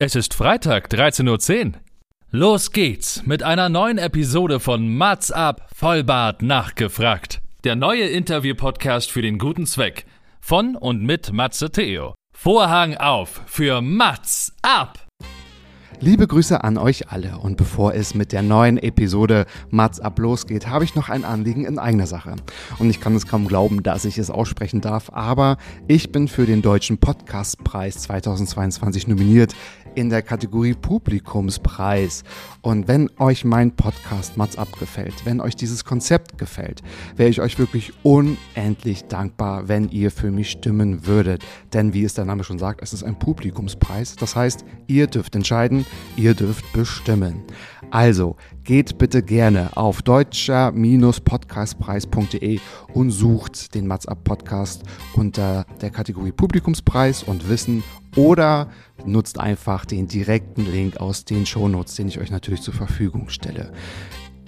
Es ist Freitag, 13.10 Uhr. Los geht's mit einer neuen Episode von Mats ab, Vollbart nachgefragt. Der neue Interview-Podcast für den guten Zweck. Von und mit Matze Theo. Vorhang auf für Mats ab! Liebe Grüße an euch alle und bevor es mit der neuen Episode Mats ab losgeht, habe ich noch ein Anliegen in eigener Sache. Und ich kann es kaum glauben, dass ich es aussprechen darf, aber ich bin für den Deutschen Podcastpreis 2022 nominiert in der Kategorie Publikumspreis. Und wenn euch mein Podcast Mats abgefällt, wenn euch dieses Konzept gefällt, wäre ich euch wirklich unendlich dankbar, wenn ihr für mich stimmen würdet. Denn wie es der Name schon sagt, es ist ein Publikumspreis. Das heißt, ihr dürft entscheiden, ihr dürft bestimmen. Also geht bitte gerne auf deutscher-podcastpreis.de und sucht den Mats Up Podcast unter der Kategorie Publikumspreis und Wissen oder nutzt einfach den direkten Link aus den Shownotes, den ich euch natürlich zur Verfügung stelle.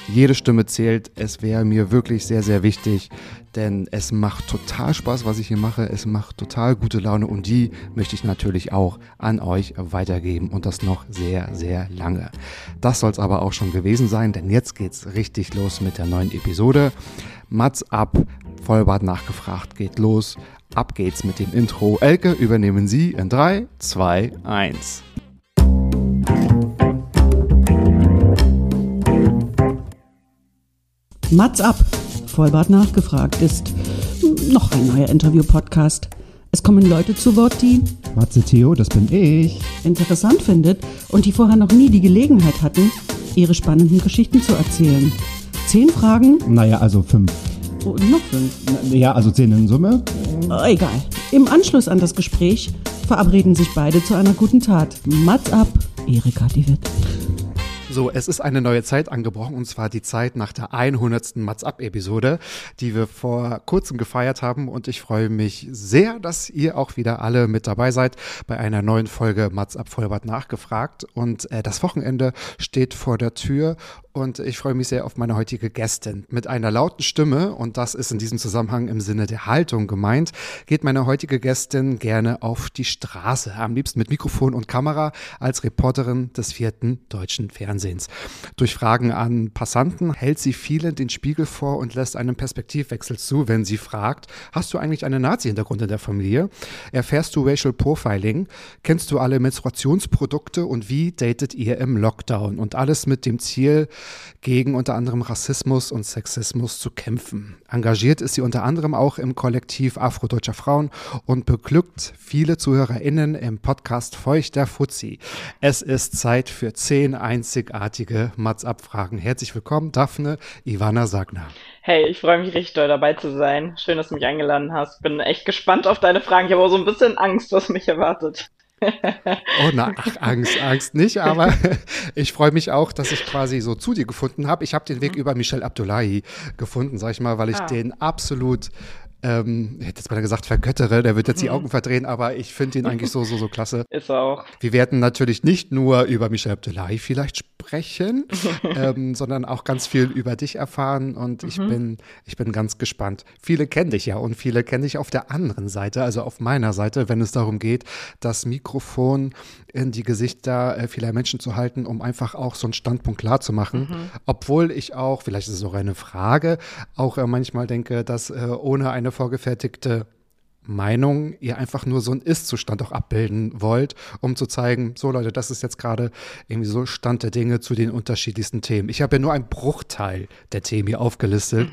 Jede Stimme zählt. Es wäre mir wirklich sehr, sehr wichtig, denn es macht total Spaß, was ich hier mache. Es macht total gute Laune und die möchte ich natürlich auch an euch weitergeben und das noch sehr, sehr lange. Das soll es aber auch schon gewesen sein, denn jetzt geht's richtig los mit der neuen Episode. Mats ab, Vollbart nachgefragt, geht los. Ab geht's mit dem Intro. Elke, übernehmen Sie in 3, 2, 1. Mats ab, Vollbart nachgefragt ist noch ein neuer Interview-Podcast. Es kommen Leute zu Wort, die Matze Theo, das bin ich. interessant findet und die vorher noch nie die Gelegenheit hatten, ihre spannenden Geschichten zu erzählen. Zehn Fragen, Naja, also fünf. Oh, noch fünf. Ja, also zehn in Summe. Oh, egal. Im Anschluss an das Gespräch verabreden sich beide zu einer guten Tat. Mats ab, Erika die Witt. So, es ist eine neue Zeit angebrochen und zwar die Zeit nach der 100. Mats Up Episode, die wir vor kurzem gefeiert haben und ich freue mich sehr, dass ihr auch wieder alle mit dabei seid bei einer neuen Folge Mats Up Vollbart nachgefragt und äh, das Wochenende steht vor der Tür und ich freue mich sehr auf meine heutige Gästin. Mit einer lauten Stimme, und das ist in diesem Zusammenhang im Sinne der Haltung gemeint, geht meine heutige Gästin gerne auf die Straße, am liebsten mit Mikrofon und Kamera als Reporterin des vierten deutschen Fernsehens. Durch Fragen an Passanten hält sie vielen den Spiegel vor und lässt einen Perspektivwechsel zu, wenn sie fragt, hast du eigentlich einen Nazi-Hintergrund in der Familie? Erfährst du Racial Profiling? Kennst du alle Menstruationsprodukte und wie datet ihr im Lockdown? Und alles mit dem Ziel, gegen unter anderem Rassismus und Sexismus zu kämpfen. Engagiert ist sie unter anderem auch im Kollektiv Afrodeutscher Frauen und beglückt viele ZuhörerInnen im Podcast Feuchter Fuzzi. Es ist Zeit für zehn einzigartige Mats-Abfragen. Herzlich willkommen, Daphne Ivana Sagner. Hey, ich freue mich richtig doll dabei zu sein. Schön, dass du mich eingeladen hast. Bin echt gespannt auf deine Fragen. Ich habe auch so ein bisschen Angst, was mich erwartet. Oh, na, ach, Angst, Angst nicht, aber ich freue mich auch, dass ich quasi so zu dir gefunden habe. Ich habe den Weg über Michel Abdullahi gefunden, sag ich mal, weil ich Ah. den absolut, ähm, ich hätte jetzt mal gesagt, vergöttere, der wird jetzt die Augen verdrehen, aber ich finde ihn eigentlich so, so, so klasse. Ist auch. Wir werden natürlich nicht nur über Michel Abdullahi vielleicht sprechen, ähm, sondern auch ganz viel über dich erfahren und ich bin, ich bin ganz gespannt. Viele kennen dich ja und viele kennen dich auf der anderen Seite, also auf meiner Seite, wenn es darum geht, das Mikrofon in die Gesichter äh, vieler Menschen zu halten, um einfach auch so einen Standpunkt klar zu machen. Obwohl ich auch, vielleicht ist es auch eine Frage, auch äh, manchmal denke, dass äh, ohne eine vorgefertigte Meinung ihr einfach nur so einen Ist-Zustand auch abbilden wollt, um zu zeigen, so Leute, das ist jetzt gerade irgendwie so Stand der Dinge zu den unterschiedlichsten Themen. Ich habe ja nur einen Bruchteil der Themen hier aufgelistet,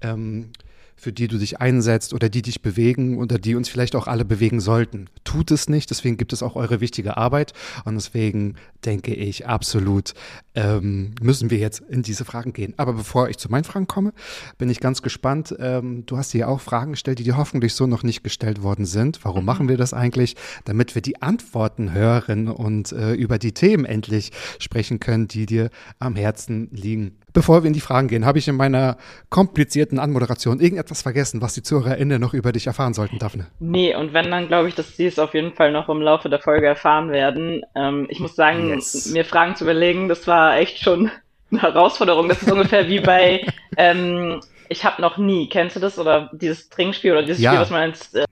ähm, für die du dich einsetzt oder die dich bewegen oder die uns vielleicht auch alle bewegen sollten. Tut es nicht, deswegen gibt es auch eure wichtige Arbeit und deswegen denke ich absolut, ähm, müssen wir jetzt in diese Fragen gehen. Aber bevor ich zu meinen Fragen komme, bin ich ganz gespannt. Ähm, du hast dir auch Fragen gestellt, die dir hoffentlich so noch nicht gestellt worden sind. Warum machen wir das eigentlich? Damit wir die Antworten hören und äh, über die Themen endlich sprechen können, die dir am Herzen liegen. Bevor wir in die Fragen gehen, habe ich in meiner komplizierten Anmoderation irgendetwas vergessen, was die ZuhörerInnen noch über dich erfahren sollten, Daphne. Nee, und wenn, dann glaube ich, dass sie es auf jeden Fall noch im Laufe der Folge erfahren werden. Ähm, ich muss sagen, Yes. mir Fragen zu überlegen, das war echt schon eine Herausforderung. Das ist ungefähr wie bei ähm, ich habe noch nie, kennst du das? Oder dieses Trinkspiel oder dieses Ja. Spiel, was man als, äh,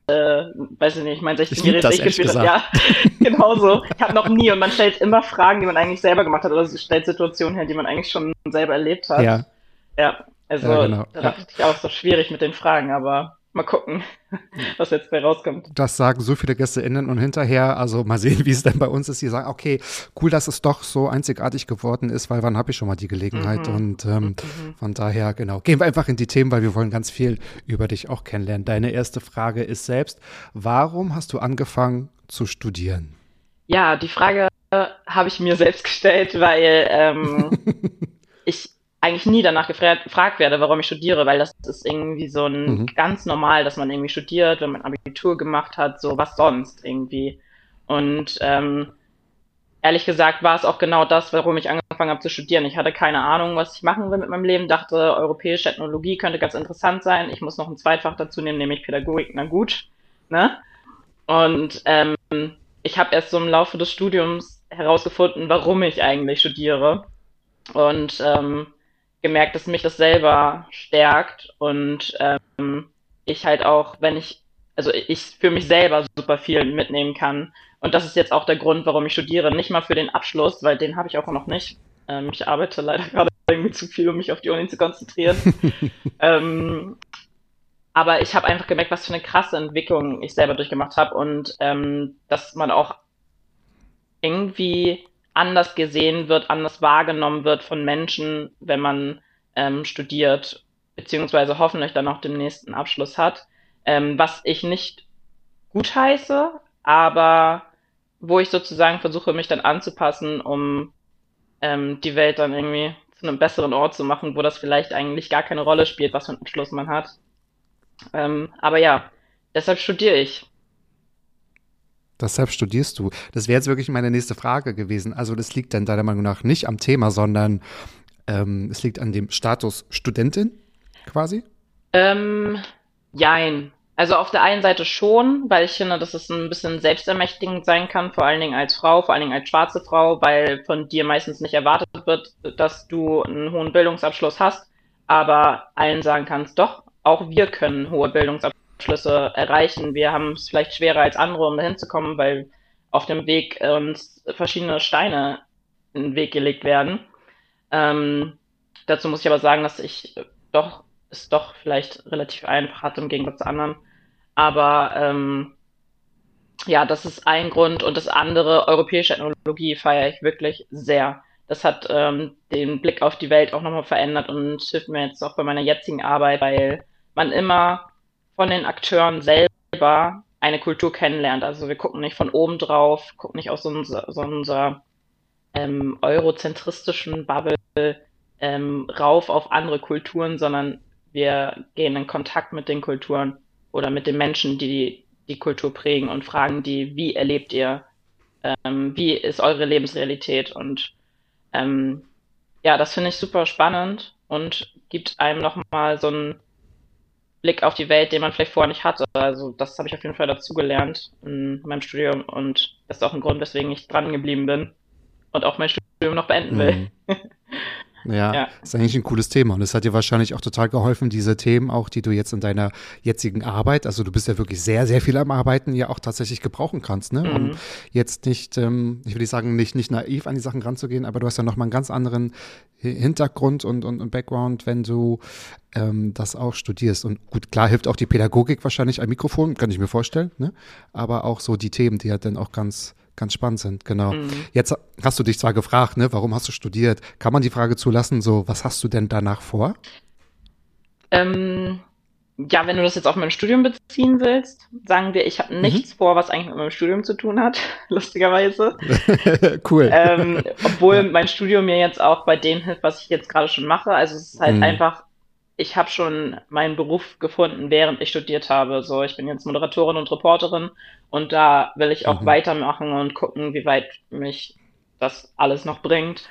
weiß ich nicht, mein Ich lieb 16-jähriges das, Ich ehrlich gespielt hat. Ja, genau so. Ich habe noch nie und man stellt immer Fragen, die man eigentlich selber gemacht hat oder stellt Situationen her, die man eigentlich schon selber erlebt hat. Ja, Ja, also Ja, genau. da dachte ich auch so schwierig mit den Fragen, aber mal gucken, was jetzt bei rauskommt. das sagen so viele GästeInnen und hinterher, also mal sehen, wie es denn bei uns ist, die sagen, okay, cool, dass es doch so einzigartig geworden ist, weil wann habe ich schon mal die Gelegenheit? Mhm. Und ähm, von daher, genau, gehen wir einfach in die Themen, weil wir wollen ganz viel über dich auch kennenlernen. Deine erste Frage ist selbst, warum hast du angefangen zu studieren? Ja, die Frage habe ich mir selbst gestellt, weil ähm, ich eigentlich nie danach gefra- gefragt werde, warum ich studiere, weil das ist irgendwie so ein Mhm. ganz normal, dass man irgendwie studiert, wenn man Abitur gemacht hat, so was sonst irgendwie. Und ähm, ehrlich gesagt war es auch genau das, warum ich angefangen habe zu studieren. Ich hatte keine Ahnung, was ich machen will mit meinem Leben, dachte, europäische Ethnologie könnte ganz interessant sein. Ich muss noch ein Zweitfach dazu nehmen, nämlich Pädagogik, na gut. Ne? Und ähm, ich habe erst so im Laufe des Studiums herausgefunden, warum ich eigentlich studiere. Und ähm, gemerkt, dass mich das selber stärkt und ähm, ich halt auch, wenn ich, also ich für mich selber super viel mitnehmen kann. Und das ist jetzt auch der Grund, warum ich studiere. Nicht mal für den Abschluss, weil den habe ich auch noch nicht. Ähm, ich arbeite leider gerade irgendwie zu viel, um mich auf die Uni zu konzentrieren. ähm, aber ich habe einfach gemerkt, was für eine krasse Entwicklung ich selber durchgemacht habe und ähm, dass man auch irgendwie anders gesehen wird, anders wahrgenommen wird von Menschen, wenn man ähm, studiert, beziehungsweise hoffentlich dann auch den nächsten Abschluss hat. Ähm, was ich nicht gutheiße, aber wo ich sozusagen versuche, mich dann anzupassen, um ähm, die Welt dann irgendwie zu einem besseren Ort zu machen, wo das vielleicht eigentlich gar keine Rolle spielt, was für einen Abschluss man hat. Ähm, aber ja, deshalb studiere ich. Deshalb studierst du. Das wäre jetzt wirklich meine nächste Frage gewesen. Also das liegt dann deiner Meinung nach nicht am Thema, sondern ähm, es liegt an dem Status Studentin quasi? Ähm, jein. Also auf der einen Seite schon, weil ich finde, dass es ein bisschen selbstermächtigend sein kann, vor allen Dingen als Frau, vor allen Dingen als schwarze Frau, weil von dir meistens nicht erwartet wird, dass du einen hohen Bildungsabschluss hast, aber allen sagen kannst, doch, auch wir können hohe Bildungsabschlüsse erreichen. Wir haben es vielleicht schwerer als andere, um dahin zu kommen, weil auf dem Weg uns verschiedene Steine in den Weg gelegt werden. Ähm, dazu muss ich aber sagen, dass ich doch es doch vielleicht relativ einfach hatte im Gegensatz zu anderen. Aber ähm, ja, das ist ein Grund. Und das andere, europäische Ethnologie, feiere ich wirklich sehr. Das hat ähm, den Blick auf die Welt auch nochmal verändert und hilft mir jetzt auch bei meiner jetzigen Arbeit, weil man immer von den Akteuren selber eine Kultur kennenlernt. Also wir gucken nicht von oben drauf, gucken nicht aus so so unserer ähm, eurozentristischen Bubble ähm, rauf auf andere Kulturen, sondern wir gehen in Kontakt mit den Kulturen oder mit den Menschen, die die Kultur prägen und fragen die, wie erlebt ihr, ähm, wie ist eure Lebensrealität und ähm, ja, das finde ich super spannend und gibt einem nochmal so einen Blick auf die Welt, den man vielleicht vorher nicht hatte. Also das habe ich auf jeden Fall dazugelernt in meinem Studium und das ist auch ein Grund, weswegen ich dran geblieben bin und auch mein Studium noch beenden will. Mhm. Ja, Ja. ist eigentlich ein cooles Thema und es hat dir wahrscheinlich auch total geholfen, diese Themen auch, die du jetzt in deiner jetzigen Arbeit, also du bist ja wirklich sehr, sehr viel am Arbeiten, ja auch tatsächlich gebrauchen kannst, ne? Um Mhm. jetzt nicht, ähm, ich nicht sagen, nicht, nicht naiv an die Sachen ranzugehen, aber du hast ja nochmal einen ganz anderen Hi- Hintergrund und, und, und Background, wenn du ähm, das auch studierst. Und gut, klar hilft auch die Pädagogik wahrscheinlich ein Mikrofon, kann ich mir vorstellen, ne? Aber auch so die Themen, die ja dann auch ganz ganz spannend sind, genau. Mhm. Jetzt hast du dich zwar gefragt, ne, warum hast du studiert? Kann man die Frage zulassen, so, was hast du denn danach vor? Ähm, ja, wenn du das jetzt auf mein Studium beziehen willst, sagen wir, ich habe nichts vor, was eigentlich mit meinem Studium zu tun hat, lustigerweise. cool. ähm, obwohl mein Studium mir jetzt auch bei dem hilft, was ich jetzt gerade schon mache. Also es ist halt Mhm. einfach, ich habe schon meinen Beruf gefunden, während ich studiert habe. So, ich bin jetzt Moderatorin und Reporterin und da will ich auch Mhm. weitermachen und gucken, wie weit mich das alles noch bringt.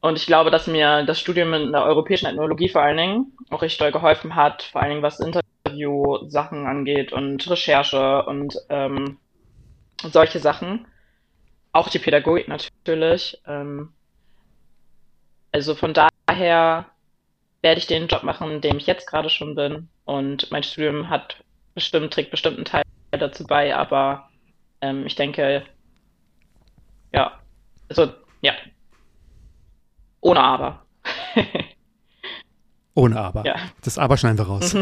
Und ich glaube, dass mir das Studium in der europäischen Ethnologie vor allen Dingen auch richtig doll geholfen hat, vor allen Dingen was Interview-Sachen angeht und Recherche und ähm, solche Sachen. Auch die Pädagogik natürlich. Ähm, also von daher werde ich den Job machen, in dem ich jetzt gerade schon bin. Und mein Studium hat bestimmt, trägt bestimmt einen Teil dazu bei, aber ähm, ich denke, ja, also ja, ohne Aber. Ohne Aber. Ja. Das Aber schneiden wir raus.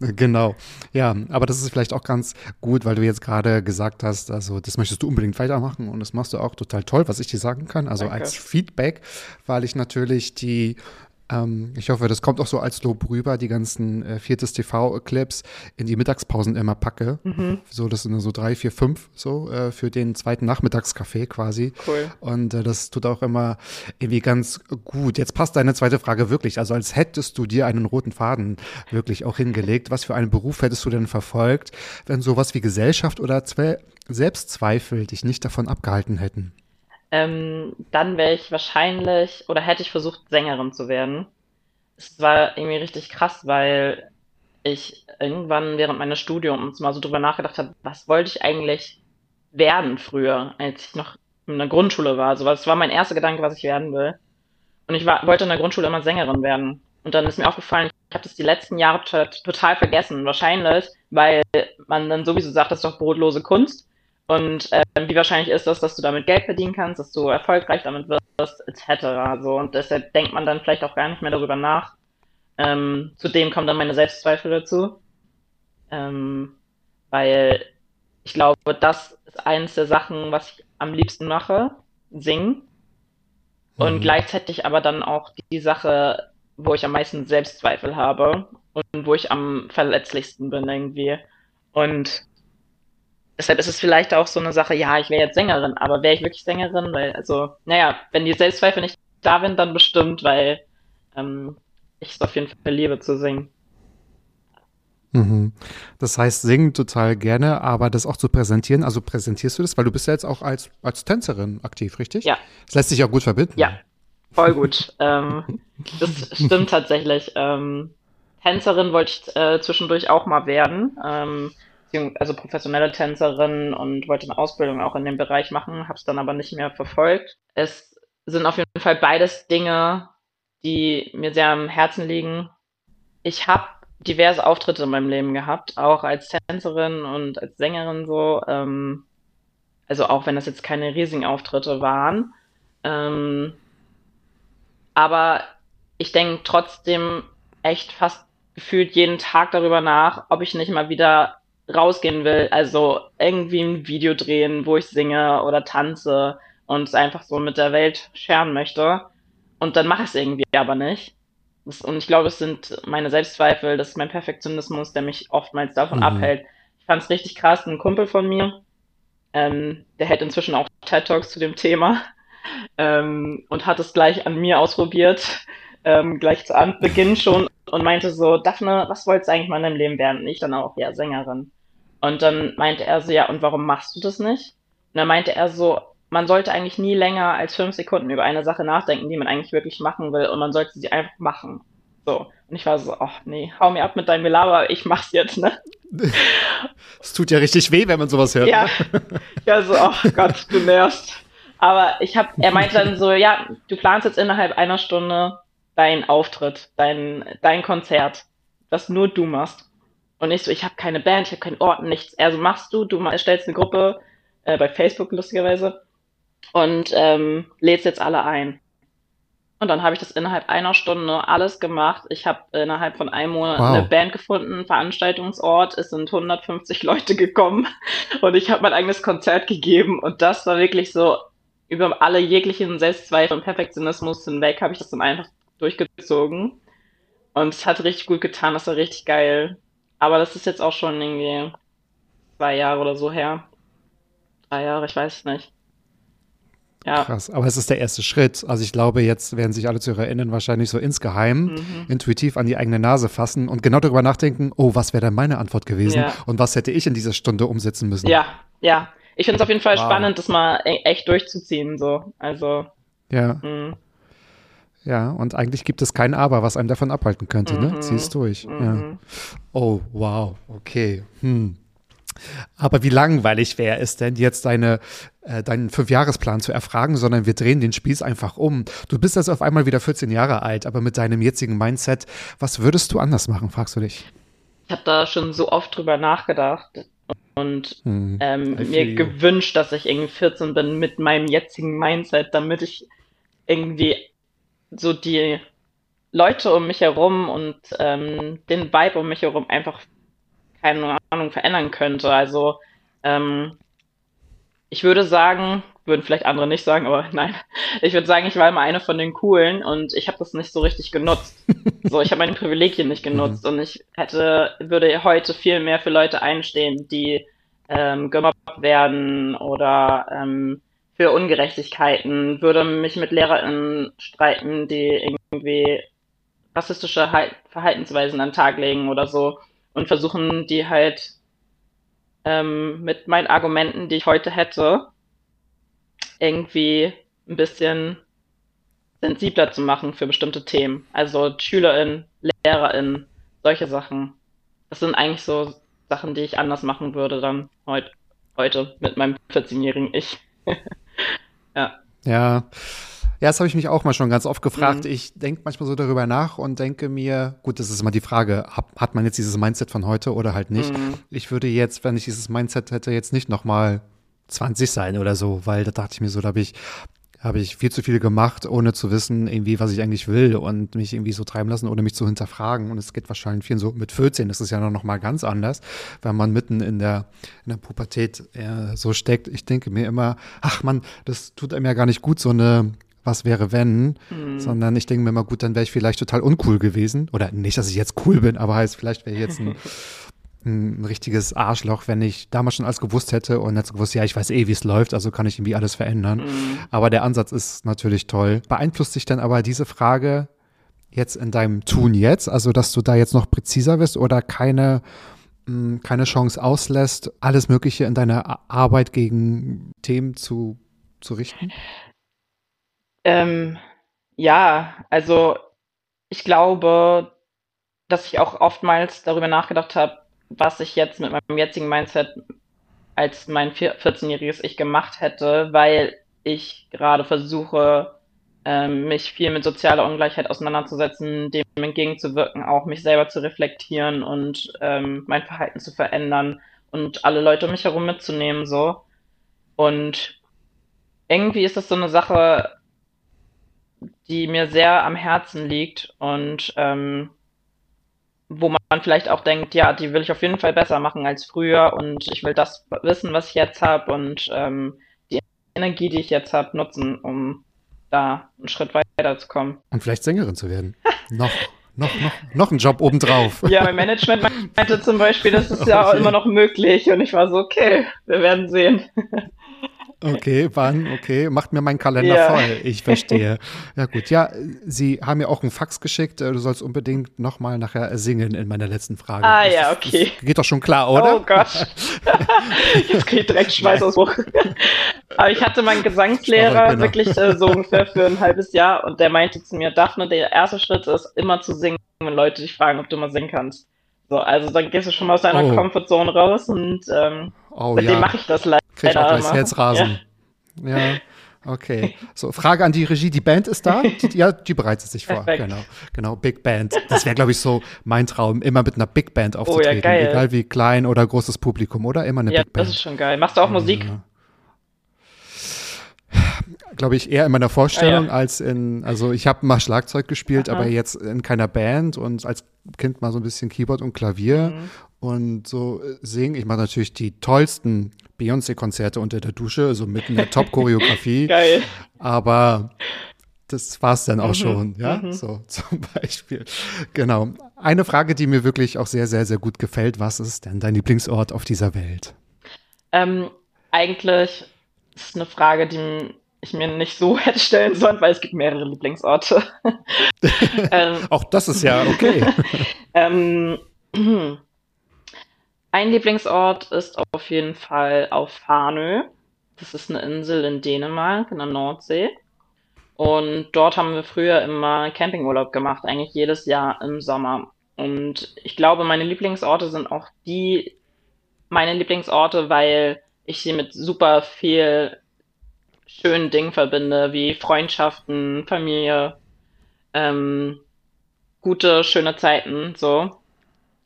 genau. Ja, aber das ist vielleicht auch ganz gut, weil du jetzt gerade gesagt hast, also das möchtest du unbedingt weitermachen und das machst du auch total toll, was ich dir sagen kann. Also Danke. als Feedback, weil ich natürlich die ähm, ich hoffe, das kommt auch so als Lob rüber, die ganzen äh, viertes TV-Clips in die Mittagspausen immer packe. Mhm. So, das sind so drei, vier, fünf so äh, für den zweiten Nachmittagskaffee quasi. Cool. Und äh, das tut auch immer irgendwie ganz gut. Jetzt passt deine zweite Frage wirklich. Also als hättest du dir einen roten Faden wirklich auch hingelegt. Was für einen Beruf hättest du denn verfolgt, wenn sowas wie Gesellschaft oder Zwe Selbstzweifel dich nicht davon abgehalten hätten? Ähm, dann wäre ich wahrscheinlich oder hätte ich versucht, Sängerin zu werden. Es war irgendwie richtig krass, weil ich irgendwann während meines Studiums mal so drüber nachgedacht habe, was wollte ich eigentlich werden früher, als ich noch in der Grundschule war. Also das war mein erster Gedanke, was ich werden will. Und ich war, wollte in der Grundschule immer Sängerin werden. Und dann ist mir aufgefallen, ich habe das die letzten Jahre total vergessen. Wahrscheinlich, weil man dann sowieso sagt, das ist doch brotlose Kunst. Und äh, wie wahrscheinlich ist das, dass du damit Geld verdienen kannst, dass du erfolgreich damit wirst, etc. So, und deshalb denkt man dann vielleicht auch gar nicht mehr darüber nach. Ähm, zudem kommen dann meine Selbstzweifel dazu. Ähm, weil ich glaube, das ist eines der Sachen, was ich am liebsten mache, singen. Und mhm. gleichzeitig aber dann auch die Sache, wo ich am meisten Selbstzweifel habe und wo ich am verletzlichsten bin irgendwie. Und deshalb ist es vielleicht auch so eine Sache, ja, ich wäre jetzt Sängerin, aber wäre ich wirklich Sängerin? Weil, also, naja, wenn die Selbstzweifel nicht da sind, dann bestimmt, weil ähm, ich es auf jeden Fall liebe zu singen. Mhm. Das heißt, singen total gerne, aber das auch zu präsentieren, also präsentierst du das, weil du bist ja jetzt auch als, als Tänzerin aktiv, richtig? Ja. Das lässt sich auch gut verbinden. Ja, voll gut. ähm, das stimmt tatsächlich. Ähm, Tänzerin wollte ich äh, zwischendurch auch mal werden. Ähm, also professionelle Tänzerin und wollte eine Ausbildung auch in dem Bereich machen, habe es dann aber nicht mehr verfolgt. Es sind auf jeden Fall beides Dinge, die mir sehr am Herzen liegen. Ich habe diverse Auftritte in meinem Leben gehabt, auch als Tänzerin und als Sängerin so. Ähm, also auch wenn das jetzt keine riesigen Auftritte waren. Ähm, aber ich denke trotzdem echt fast gefühlt jeden Tag darüber nach, ob ich nicht mal wieder rausgehen will, also irgendwie ein Video drehen, wo ich singe oder tanze und es einfach so mit der Welt scheren möchte. Und dann mache ich es irgendwie aber nicht. Das, und ich glaube, es sind meine Selbstzweifel, das ist mein Perfektionismus, der mich oftmals davon mhm. abhält. Ich fand es richtig krass, ein Kumpel von mir, ähm, der hält inzwischen auch TED Talks zu dem Thema ähm, und hat es gleich an mir ausprobiert, ähm, gleich zu Beginn schon und meinte so, Daphne, was wolltest du eigentlich mal in deinem Leben werden? Und ich dann auch, ja, Sängerin. Und dann meinte er so, ja, und warum machst du das nicht? Und dann meinte er so, man sollte eigentlich nie länger als fünf Sekunden über eine Sache nachdenken, die man eigentlich wirklich machen will, und man sollte sie einfach machen. So. Und ich war so, ach nee, hau mir ab mit deinem Gelaber, ich mach's jetzt, ne? Es tut ja richtig weh, wenn man sowas hört. Ja, ne? ja so, ach Gott, du nervst. Aber ich hab, er meinte dann so, ja, du planst jetzt innerhalb einer Stunde dein Auftritt, dein, dein Konzert, das nur du machst. Und ich so, ich habe keine Band, ich habe keinen Ort, nichts. Also machst du, du stellst eine Gruppe äh, bei Facebook lustigerweise und ähm, lädst jetzt alle ein. Und dann habe ich das innerhalb einer Stunde alles gemacht. Ich habe innerhalb von einem Monat wow. eine Band gefunden, Veranstaltungsort. Es sind 150 Leute gekommen und ich habe mein eigenes Konzert gegeben. Und das war wirklich so über alle jeglichen Selbstzweifel und Perfektionismus hinweg habe ich das dann einfach durchgezogen. Und es hat richtig gut getan. Das war richtig geil. Aber das ist jetzt auch schon irgendwie zwei Jahre oder so her. Drei Jahre, ich weiß es nicht. Ja. Krass, aber es ist der erste Schritt. Also ich glaube, jetzt werden sich alle zu erinnern, wahrscheinlich so insgeheim, mhm. intuitiv an die eigene Nase fassen und genau darüber nachdenken, oh, was wäre denn meine Antwort gewesen ja. und was hätte ich in dieser Stunde umsetzen müssen. Ja, ja. Ich finde es auf jeden Fall wow. spannend, das mal e echt durchzuziehen. So. Also. Ja. Mh. Ja, und eigentlich gibt es kein Aber, was einem davon abhalten könnte, ne? mhm. ne? Zieh es durch. Mhm. Ja. Oh, wow, okay. Hm. Aber wie langweilig wäre es denn jetzt deine, äh, deinen Fünfjahresplan zu erfragen, sondern wir drehen den Spieß einfach um. Du bist also auf einmal wieder 14 Jahre alt, aber mit deinem jetzigen Mindset, was würdest du anders machen, fragst du dich? Ich habe da schon so oft drüber nachgedacht und hm, ähm, mir gewünscht, dass ich irgendwie 14 bin mit meinem jetzigen Mindset, damit ich irgendwie so die Leute um mich herum und ähm, den Vibe um mich herum einfach keine Ahnung verändern könnte. Also ähm, ich würde sagen, würden vielleicht andere nicht sagen, aber nein, ich würde sagen, ich war immer eine von den Coolen und ich habe das nicht so richtig genutzt. so, ich habe meine Privilegien nicht genutzt mhm. und ich hätte, würde heute viel mehr für Leute einstehen, die ähm, gemobbt werden oder ähm, für Ungerechtigkeiten, würde mich mit LehrerInnen streiten, die irgendwie rassistische Verhaltensweisen an den Tag legen oder so und versuchen, die halt ähm, mit meinen Argumenten, die ich heute hätte, irgendwie ein bisschen sensibler zu machen für bestimmte Themen. Also SchülerInnen, LehrerInnen, solche Sachen. Das sind eigentlich so Sachen, die ich anders machen würde dann heut, heute mit meinem 14-jährigen Ich. ja. Ja. Ja, das habe ich mich auch mal schon ganz oft gefragt. Mhm. Ich denke manchmal so darüber nach und denke mir, gut, das ist immer die Frage, hat, hat man jetzt dieses Mindset von heute oder halt nicht? Mhm. Ich würde jetzt, wenn ich dieses Mindset hätte, jetzt nicht nochmal 20 sein oder so, weil da dachte ich mir so, da habe ich habe ich viel zu viel gemacht, ohne zu wissen, irgendwie, was ich eigentlich will und mich irgendwie so treiben lassen, ohne mich zu hinterfragen. Und es geht wahrscheinlich vielen so mit 14, das ist ja noch mal ganz anders, wenn man mitten in der, in der Pubertät äh, so steckt. Ich denke mir immer, ach man, das tut einem ja gar nicht gut, so eine was wäre wenn, mhm. sondern ich denke mir immer, gut, dann wäre ich vielleicht total uncool gewesen. Oder nicht, dass ich jetzt cool bin, aber heißt, vielleicht wäre ich jetzt ein ein richtiges Arschloch, wenn ich damals schon alles gewusst hätte und hätte gewusst, ja, ich weiß eh, wie es läuft, also kann ich irgendwie alles verändern. Mhm. Aber der Ansatz ist natürlich toll. Beeinflusst sich denn aber diese Frage jetzt in deinem Tun jetzt, also dass du da jetzt noch präziser wirst oder keine, mh, keine Chance auslässt, alles Mögliche in deiner Arbeit gegen Themen zu, zu richten? Ähm, ja, also ich glaube, dass ich auch oftmals darüber nachgedacht habe, was ich jetzt mit meinem jetzigen Mindset als mein 14-jähriges Ich gemacht hätte, weil ich gerade versuche, ähm, mich viel mit sozialer Ungleichheit auseinanderzusetzen, dem entgegenzuwirken, auch mich selber zu reflektieren und ähm, mein Verhalten zu verändern und alle Leute um mich herum mitzunehmen, so. Und irgendwie ist das so eine Sache, die mir sehr am Herzen liegt und ähm, wo man vielleicht auch denkt, ja, die will ich auf jeden Fall besser machen als früher und ich will das wissen, was ich jetzt habe und ähm, die Energie, die ich jetzt habe, nutzen, um da einen Schritt weiterzukommen. Und vielleicht Sängerin zu werden. noch, noch, noch, noch ein Job obendrauf. ja, mein Management meinte zum Beispiel, das ist okay. ja auch immer noch möglich und ich war so, okay, wir werden sehen. Okay, wann? Okay, macht mir meinen Kalender ja. voll. Ich verstehe. Ja gut, ja, Sie haben mir auch einen Fax geschickt. Äh, du sollst unbedingt noch mal nachher singen in meiner letzten Frage. Ah das, ja, okay. geht doch schon klar, oder? Oh Gott. Jetzt kriege ich direkt Schweißausbruch. Aber ich hatte meinen Gesangslehrer genau. wirklich äh, so ungefähr für ein halbes Jahr und der meinte zu mir, Daphne, der erste Schritt ist immer zu singen, wenn Leute dich fragen, ob du mal singen kannst. So, also dann gehst du schon mal aus deiner oh. Comfortzone raus und ähm, oh, seitdem ja. mache ich das leider. Krieg ich auch gleich Herzrasen. Ja. ja. Okay. So, Frage an die Regie. Die Band ist da? Die, ja, die bereitet sich vor. Perfekt. Genau. Genau, Big Band. Das wäre, glaube ich, so mein Traum, immer mit einer Big Band aufzutreten. Oh, ja, geil. Egal wie klein oder großes Publikum, oder? Immer eine ja, Big Band. Ja, das ist schon geil. Machst du auch Musik? Ja glaube ich, eher in meiner Vorstellung ah, ja. als in, also ich habe mal Schlagzeug gespielt, Aha. aber jetzt in keiner Band und als Kind mal so ein bisschen Keyboard und Klavier mhm. und so äh, singen. Ich mache natürlich die tollsten Beyoncé-Konzerte unter der Dusche, so mitten in der Top-Choreografie. Geil. Aber das war's dann auch mhm. schon, ja, mhm. so zum Beispiel. Genau. Eine Frage, die mir wirklich auch sehr, sehr, sehr gut gefällt. Was ist denn dein Lieblingsort auf dieser Welt? Ähm, eigentlich ist eine Frage, die ich mir nicht so hätte stellen sollen, weil es gibt mehrere Lieblingsorte. ähm, Auch das ist ja okay. ähm, ein Lieblingsort ist auf jeden Fall auf Farnö. Das ist eine Insel in Dänemark, in der Nordsee. Und dort haben wir früher immer Campingurlaub gemacht, eigentlich jedes Jahr im Sommer. Und ich glaube, meine Lieblingsorte sind auch die meine Lieblingsorte, weil ich sie mit super viel schönen Dingen verbinde, wie Freundschaften, Familie, ähm, gute, schöne Zeiten, so.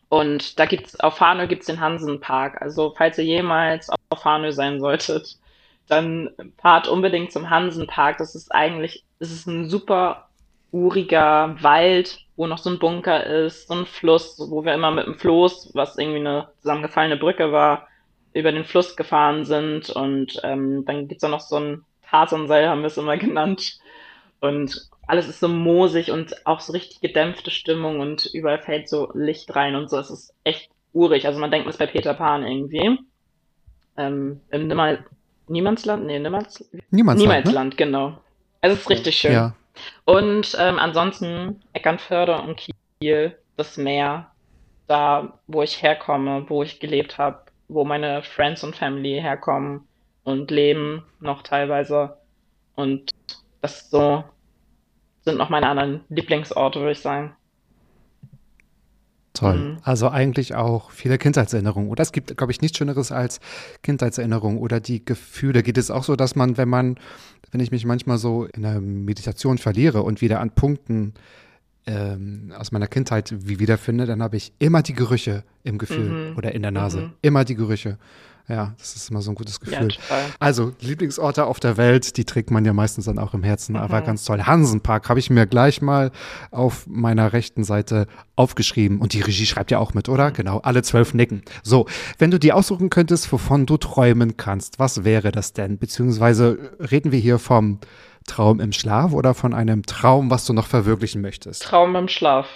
Und da gibt's, auf Hanö gibt's den Hansenpark. Also, falls ihr jemals auf Hanö sein solltet, dann fahrt unbedingt zum Hansenpark. Das ist eigentlich, es ist ein super uriger Wald, wo noch so ein Bunker ist, so ein Fluss, wo wir immer mit dem Floß, was irgendwie eine zusammengefallene Brücke war, über den Fluss gefahren sind. Und ähm, dann gibt's da noch so ein Tarzanseil, haben wir es immer genannt. Und alles ist so moosig und auch so richtig gedämpfte Stimmung und überall fällt so Licht rein und so. Es ist echt urig. Also man denkt, es ist bei Peter Pan irgendwie. Ähm, Im Nimmer Niemandsland? Nee, Niemals Niemandsland. Niemandsland, ne? genau. Also es ist richtig schön. Ja. Und ähm, ansonsten Eckernförde und Kiel, das Meer, da wo ich herkomme, wo ich gelebt habe, wo meine Friends und Family herkommen und leben noch teilweise. Und das so sind noch meine anderen Lieblingsorte, würde ich sagen. Toll. Mhm. Also eigentlich auch viele Kindheitserinnerungen. Oder es gibt, glaube ich, nichts Schöneres als Kindheitserinnerungen oder die Gefühle. Geht es auch so, dass man, wenn man, wenn ich mich manchmal so in der Meditation verliere und wieder an Punkten ähm, aus meiner Kindheit wie wiederfinde, dann habe ich immer die Gerüche im Gefühl Mhm. oder in der Nase. Mhm. Immer die Gerüche. Ja, das ist immer so ein gutes Ja, Gefühl. total. Also, Lieblingsorte auf der Welt, die trägt man ja meistens dann auch im Herzen, aber Mhm. ganz toll. Hansenpark habe ich mir gleich mal auf meiner rechten Seite aufgeschrieben. Und die Regie schreibt ja auch mit, oder? Genau, alle zwölf nicken. So, wenn du dir aussuchen könntest, wovon du träumen kannst, was wäre das denn? Beziehungsweise reden wir hier vom Traum im Schlaf oder von einem Traum, was du noch verwirklichen möchtest? Traum im Schlaf.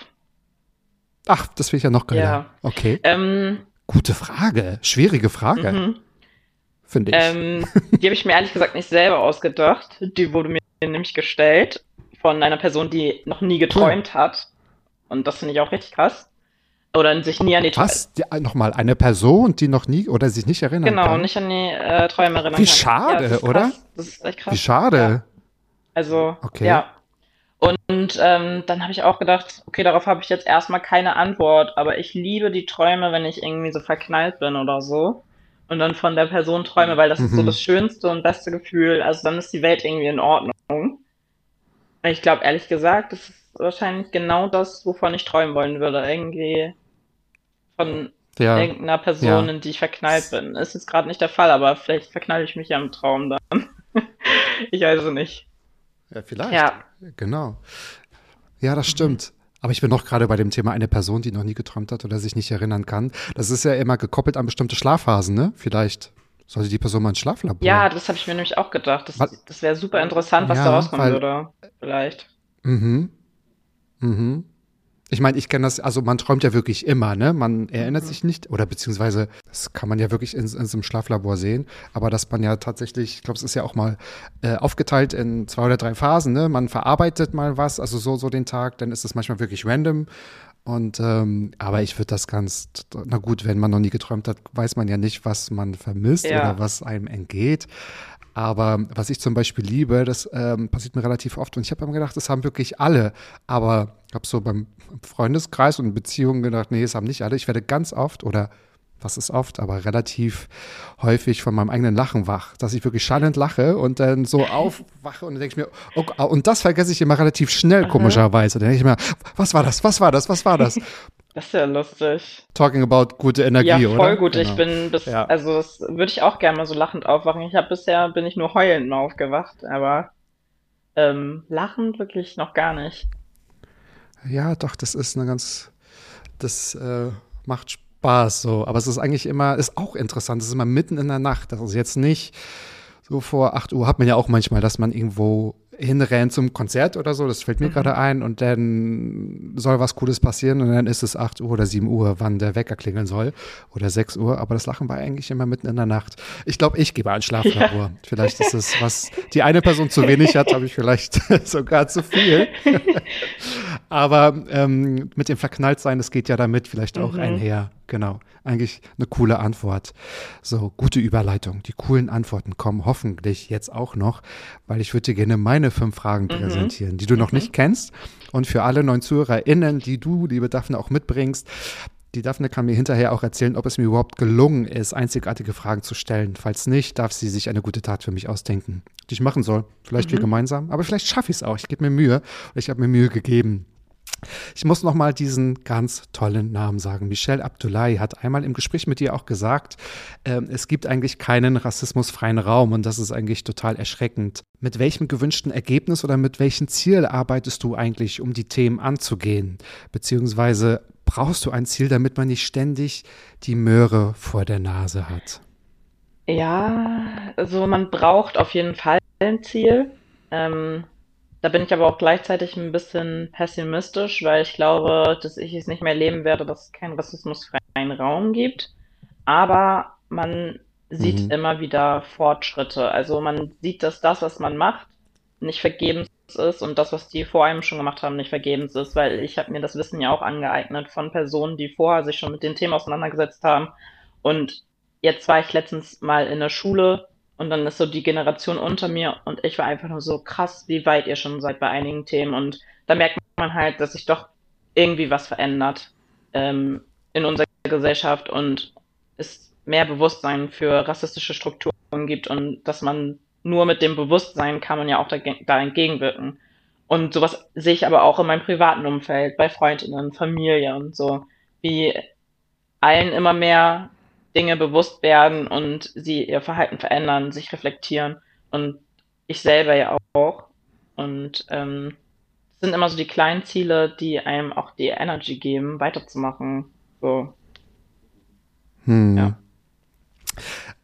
Ach, das will ich ja noch geiler. Ja. Okay, Ähm, gute Frage. Schwierige Frage, mhm. finde ich. Ähm, die habe ich mir ehrlich gesagt nicht selber ausgedacht. Die wurde mir nämlich gestellt von einer Person, die noch nie geträumt hat. Und das finde ich auch richtig krass. Oder sich nie an die Träume. Was? Die- Nochmal, eine Person, die noch nie oder sich nicht erinnern Genau, kann? nicht an die äh, Träume erinnern Wie kann. schade, ja, das oder? Das ist echt krass. Wie schade. Ja. Also, Okay. ja. Und ähm, dann habe ich auch gedacht, okay, darauf habe ich jetzt erstmal keine Antwort, aber ich liebe die Träume, wenn ich irgendwie so verknallt bin oder so. Und dann von der Person träume, weil das ist so Mhm. das schönste und beste Gefühl. Also dann ist die Welt irgendwie in Ordnung. Ich glaube, ehrlich gesagt, das ist wahrscheinlich genau das, wovon ich träumen wollen würde. Irgendwie von Ja. irgendeiner Person, Ja. in die ich verknallt bin. Ist jetzt gerade nicht der Fall, aber vielleicht verknalle ich mich ja im Traum dann. ich weiß es nicht. Ja, vielleicht. Ja. Genau. Ja, das stimmt. Aber ich bin noch gerade bei dem Thema eine Person, die noch nie geträumt hat oder sich nicht erinnern kann. Das ist ja immer gekoppelt an bestimmte Schlafphasen, ne? Vielleicht sollte die Person mal ein Schlaflabor. Ja, das habe ich mir nämlich auch gedacht. Das, das wäre super interessant, was Ja, da rauskommen weil- würde. Vielleicht. Mhm. Mhm. Ich meine, ich kenne das, also man träumt ja wirklich immer, ne? Man erinnert Mhm. sich nicht, oder beziehungsweise, das kann man ja wirklich in, in so einem Schlaflabor sehen, aber dass man ja tatsächlich, ich glaube, es ist ja auch mal äh, aufgeteilt in zwei oder drei Phasen, ne? Man verarbeitet mal was, also so, so den Tag, dann ist es manchmal wirklich random. Und ähm, aber ich würde das ganz, na gut, wenn man noch nie geträumt hat, weiß man ja nicht, was man vermisst Ja. oder was einem entgeht. Aber was ich zum Beispiel liebe, das ähm, passiert mir relativ oft. Und ich habe immer gedacht, das haben wirklich alle. Aber ich habe so beim Freundeskreis und Beziehungen gedacht, nee, das haben nicht alle. Ich werde ganz oft oder was ist oft, aber relativ häufig von meinem eigenen Lachen wach, dass ich wirklich schallend lache und dann so aufwache und dann denke ich mir, oh, und das vergesse ich immer relativ schnell, komischerweise. Dann denke ich mir, was war das, was war das, was war das? Das ist ja lustig. Talking about gute Energie, ja, oder? voll gut. Ich Genau. bin bis, Ja. also das würde ich auch gerne mal so lachend aufwachen. Ich habe bisher bin ich nur heulend mal aufgewacht, aber ähm, lachend wirklich noch gar nicht. Ja, doch, das ist eine ganz, das äh, macht Spaß so. Aber es ist eigentlich immer, ist auch interessant, es ist immer mitten in der Nacht. Das ist jetzt nicht so vor 8 Uhr, hat man ja auch manchmal, dass man irgendwo hinrennt zum Konzert oder so, das fällt mir gerade ein und dann soll was Cooles passieren und dann ist es 8 Uhr oder 7 Uhr, wann der Wecker klingeln soll oder 6 Uhr, aber das Lachen war eigentlich immer mitten in der Nacht. Ich glaube, ich gebe ein Schlaflabor. Vielleicht ist es, was die eine Person zu wenig hat, habe ich vielleicht sogar zu viel. Aber ähm, mit dem Verknalltsein, das geht ja damit vielleicht auch Mhm. einher. Genau. Eigentlich eine coole Antwort. So, gute Überleitung. Die coolen Antworten kommen hoffentlich jetzt auch noch, weil ich würde dir gerne meine fünf Fragen präsentieren, die du noch nicht kennst. Und für alle neuen ZuhörerInnen, die du, liebe Daphne, auch mitbringst, Die Daphne kann mir hinterher auch erzählen, ob es mir überhaupt gelungen ist, einzigartige Fragen zu stellen. Falls nicht, darf sie sich eine gute Tat für mich ausdenken, die ich machen soll. Vielleicht mhm. wir gemeinsam, aber vielleicht schaffe ich es auch. Ich gebe mir Mühe. Ich habe mir Mühe gegeben. Ich muss noch mal diesen ganz tollen Namen sagen. Michelle Abdullahi hat einmal im Gespräch mit dir auch gesagt, äh, es gibt eigentlich keinen rassismusfreien Raum und das ist eigentlich total erschreckend. Mit welchem gewünschten Ergebnis oder mit welchem Ziel arbeitest du eigentlich, um die Themen anzugehen? Beziehungsweise brauchst du ein Ziel, damit man nicht ständig die Möhre vor der Nase hat? Ja, also man braucht auf jeden Fall ein Ziel. Ähm, da bin ich aber auch gleichzeitig ein bisschen pessimistisch, weil ich glaube, dass ich es nicht mehr leben werde, dass es keinen rassismusfreien Raum gibt. Aber man sieht mhm. immer wieder Fortschritte. Also man sieht, dass das, was man macht, nicht vergebens ist und das, was die vor einem schon gemacht haben, nicht vergebens ist, weil ich habe mir das Wissen ja auch angeeignet von Personen, die vorher sich schon mit den Themen auseinandergesetzt haben. Und jetzt war ich letztens mal in der Schule und dann ist so die Generation unter mir und ich war einfach nur so krass, wie weit ihr schon seid bei einigen Themen. Und da merkt man halt, dass sich doch irgendwie was verändert ähm, in unserer Gesellschaft und es mehr Bewusstsein für rassistische Strukturen gibt und dass man nur mit dem Bewusstsein kann man ja auch da, da entgegenwirken. Und sowas sehe ich aber auch in meinem privaten Umfeld, bei Freundinnen, Familie und so, wie allen immer mehr Dinge bewusst werden und sie ihr Verhalten verändern, sich reflektieren und ich selber ja auch. Und ähm, es sind immer so die kleinen Ziele, die einem auch die Energy geben, weiterzumachen. So. Hm. Ja.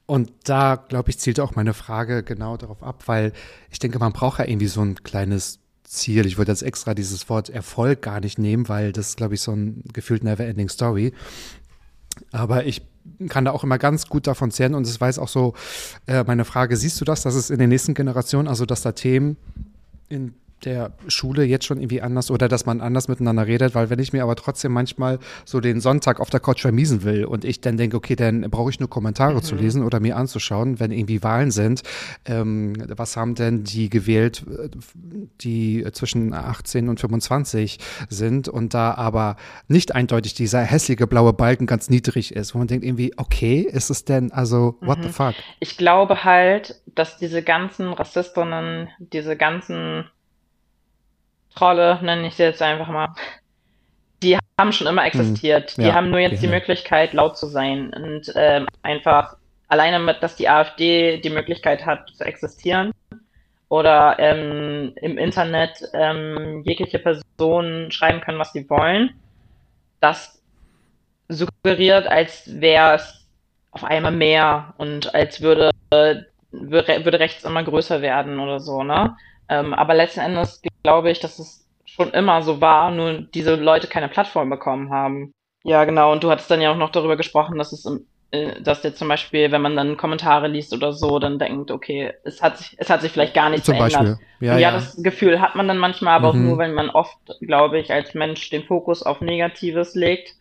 Und da, glaube ich, zielt auch meine Frage genau darauf ab, weil ich denke, man braucht ja irgendwie so ein kleines Ziel. Ich würde jetzt extra dieses Wort Erfolg gar nicht nehmen, weil das, glaube ich, so ein gefühlt never-ending Story. Aber ich kann da auch immer ganz gut davon zehren. Und es weiß auch so äh, meine Frage, siehst du das, dass es in den nächsten Generationen, also dass da Themen in der Schule jetzt schon irgendwie anders oder dass man anders miteinander redet, weil wenn ich mir aber trotzdem manchmal so den Sonntag auf der Couch vermiesen will und ich dann denke, okay, dann brauche ich nur Kommentare mhm. zu lesen oder mir anzuschauen, wenn irgendwie Wahlen sind, ähm, was haben denn die gewählt, die zwischen 18 und 25 sind und da aber nicht eindeutig dieser hässliche blaue Balken ganz niedrig ist, wo man denkt irgendwie, okay, ist es denn, also, what mhm. the fuck? Ich glaube halt, dass diese ganzen Rassistinnen, diese ganzen Trolle, nenne ich sie jetzt einfach mal, die haben schon immer existiert. Hm, ja, die haben nur jetzt ja. die Möglichkeit, laut zu sein und ähm, einfach alleine mit, dass die AfD die Möglichkeit hat zu existieren oder ähm, im Internet ähm, jegliche Personen schreiben können, was sie wollen, das suggeriert, als wäre es auf einmal mehr und als würde, würde rechts immer größer werden oder so, ne? Ähm, aber letzten Endes glaube ich, dass es schon immer so war, nur diese Leute keine Plattform bekommen haben. Ja, genau. Und du hattest dann ja auch noch darüber gesprochen, dass es äh, dass jetzt zum Beispiel, wenn man dann Kommentare liest oder so, dann denkt, okay, es hat sich, es hat sich vielleicht gar nichts zum verändert. Ja, ja, ja, das Gefühl hat man dann manchmal, aber mhm. auch nur, wenn man oft, glaube ich, als Mensch den Fokus auf Negatives legt.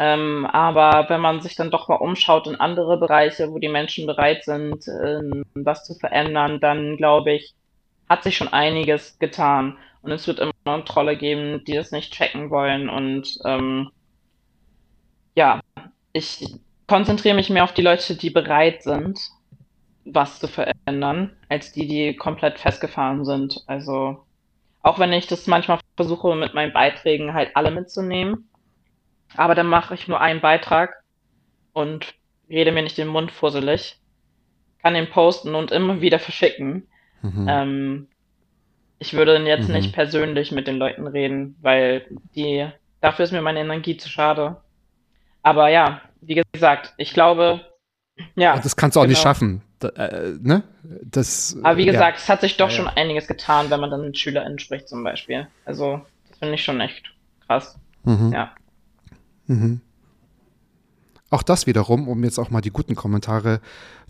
Ähm, aber wenn man sich dann doch mal umschaut in andere Bereiche, wo die Menschen bereit sind, äh, was zu verändern, dann glaube ich, hat sich schon einiges getan. Und es wird immer Trolle geben, die das nicht checken wollen. Und ähm, ja, ich konzentriere mich mehr auf die Leute, die bereit sind, was zu verändern, als die, die komplett festgefahren sind. Also auch wenn ich das manchmal versuche, mit meinen Beiträgen halt alle mitzunehmen. Aber dann mache ich nur einen Beitrag und rede mir nicht den Mund fusselig, kann den posten und immer wieder verschicken. Mhm. Ähm, ich würde jetzt mhm. nicht persönlich mit den Leuten reden, weil die, dafür ist mir meine Energie zu schade. Aber ja, wie gesagt, ich glaube, ja. Das kannst du auch genau. nicht schaffen. Da, äh, ne? das, Aber wie gesagt, ja. es hat sich doch ja, schon ja. einiges getan, wenn man dann mit SchülerInnen spricht zum Beispiel. Also, das finde ich schon echt krass. Mhm. Ja. Mhm. Auch das wiederum, um jetzt auch mal die guten Kommentare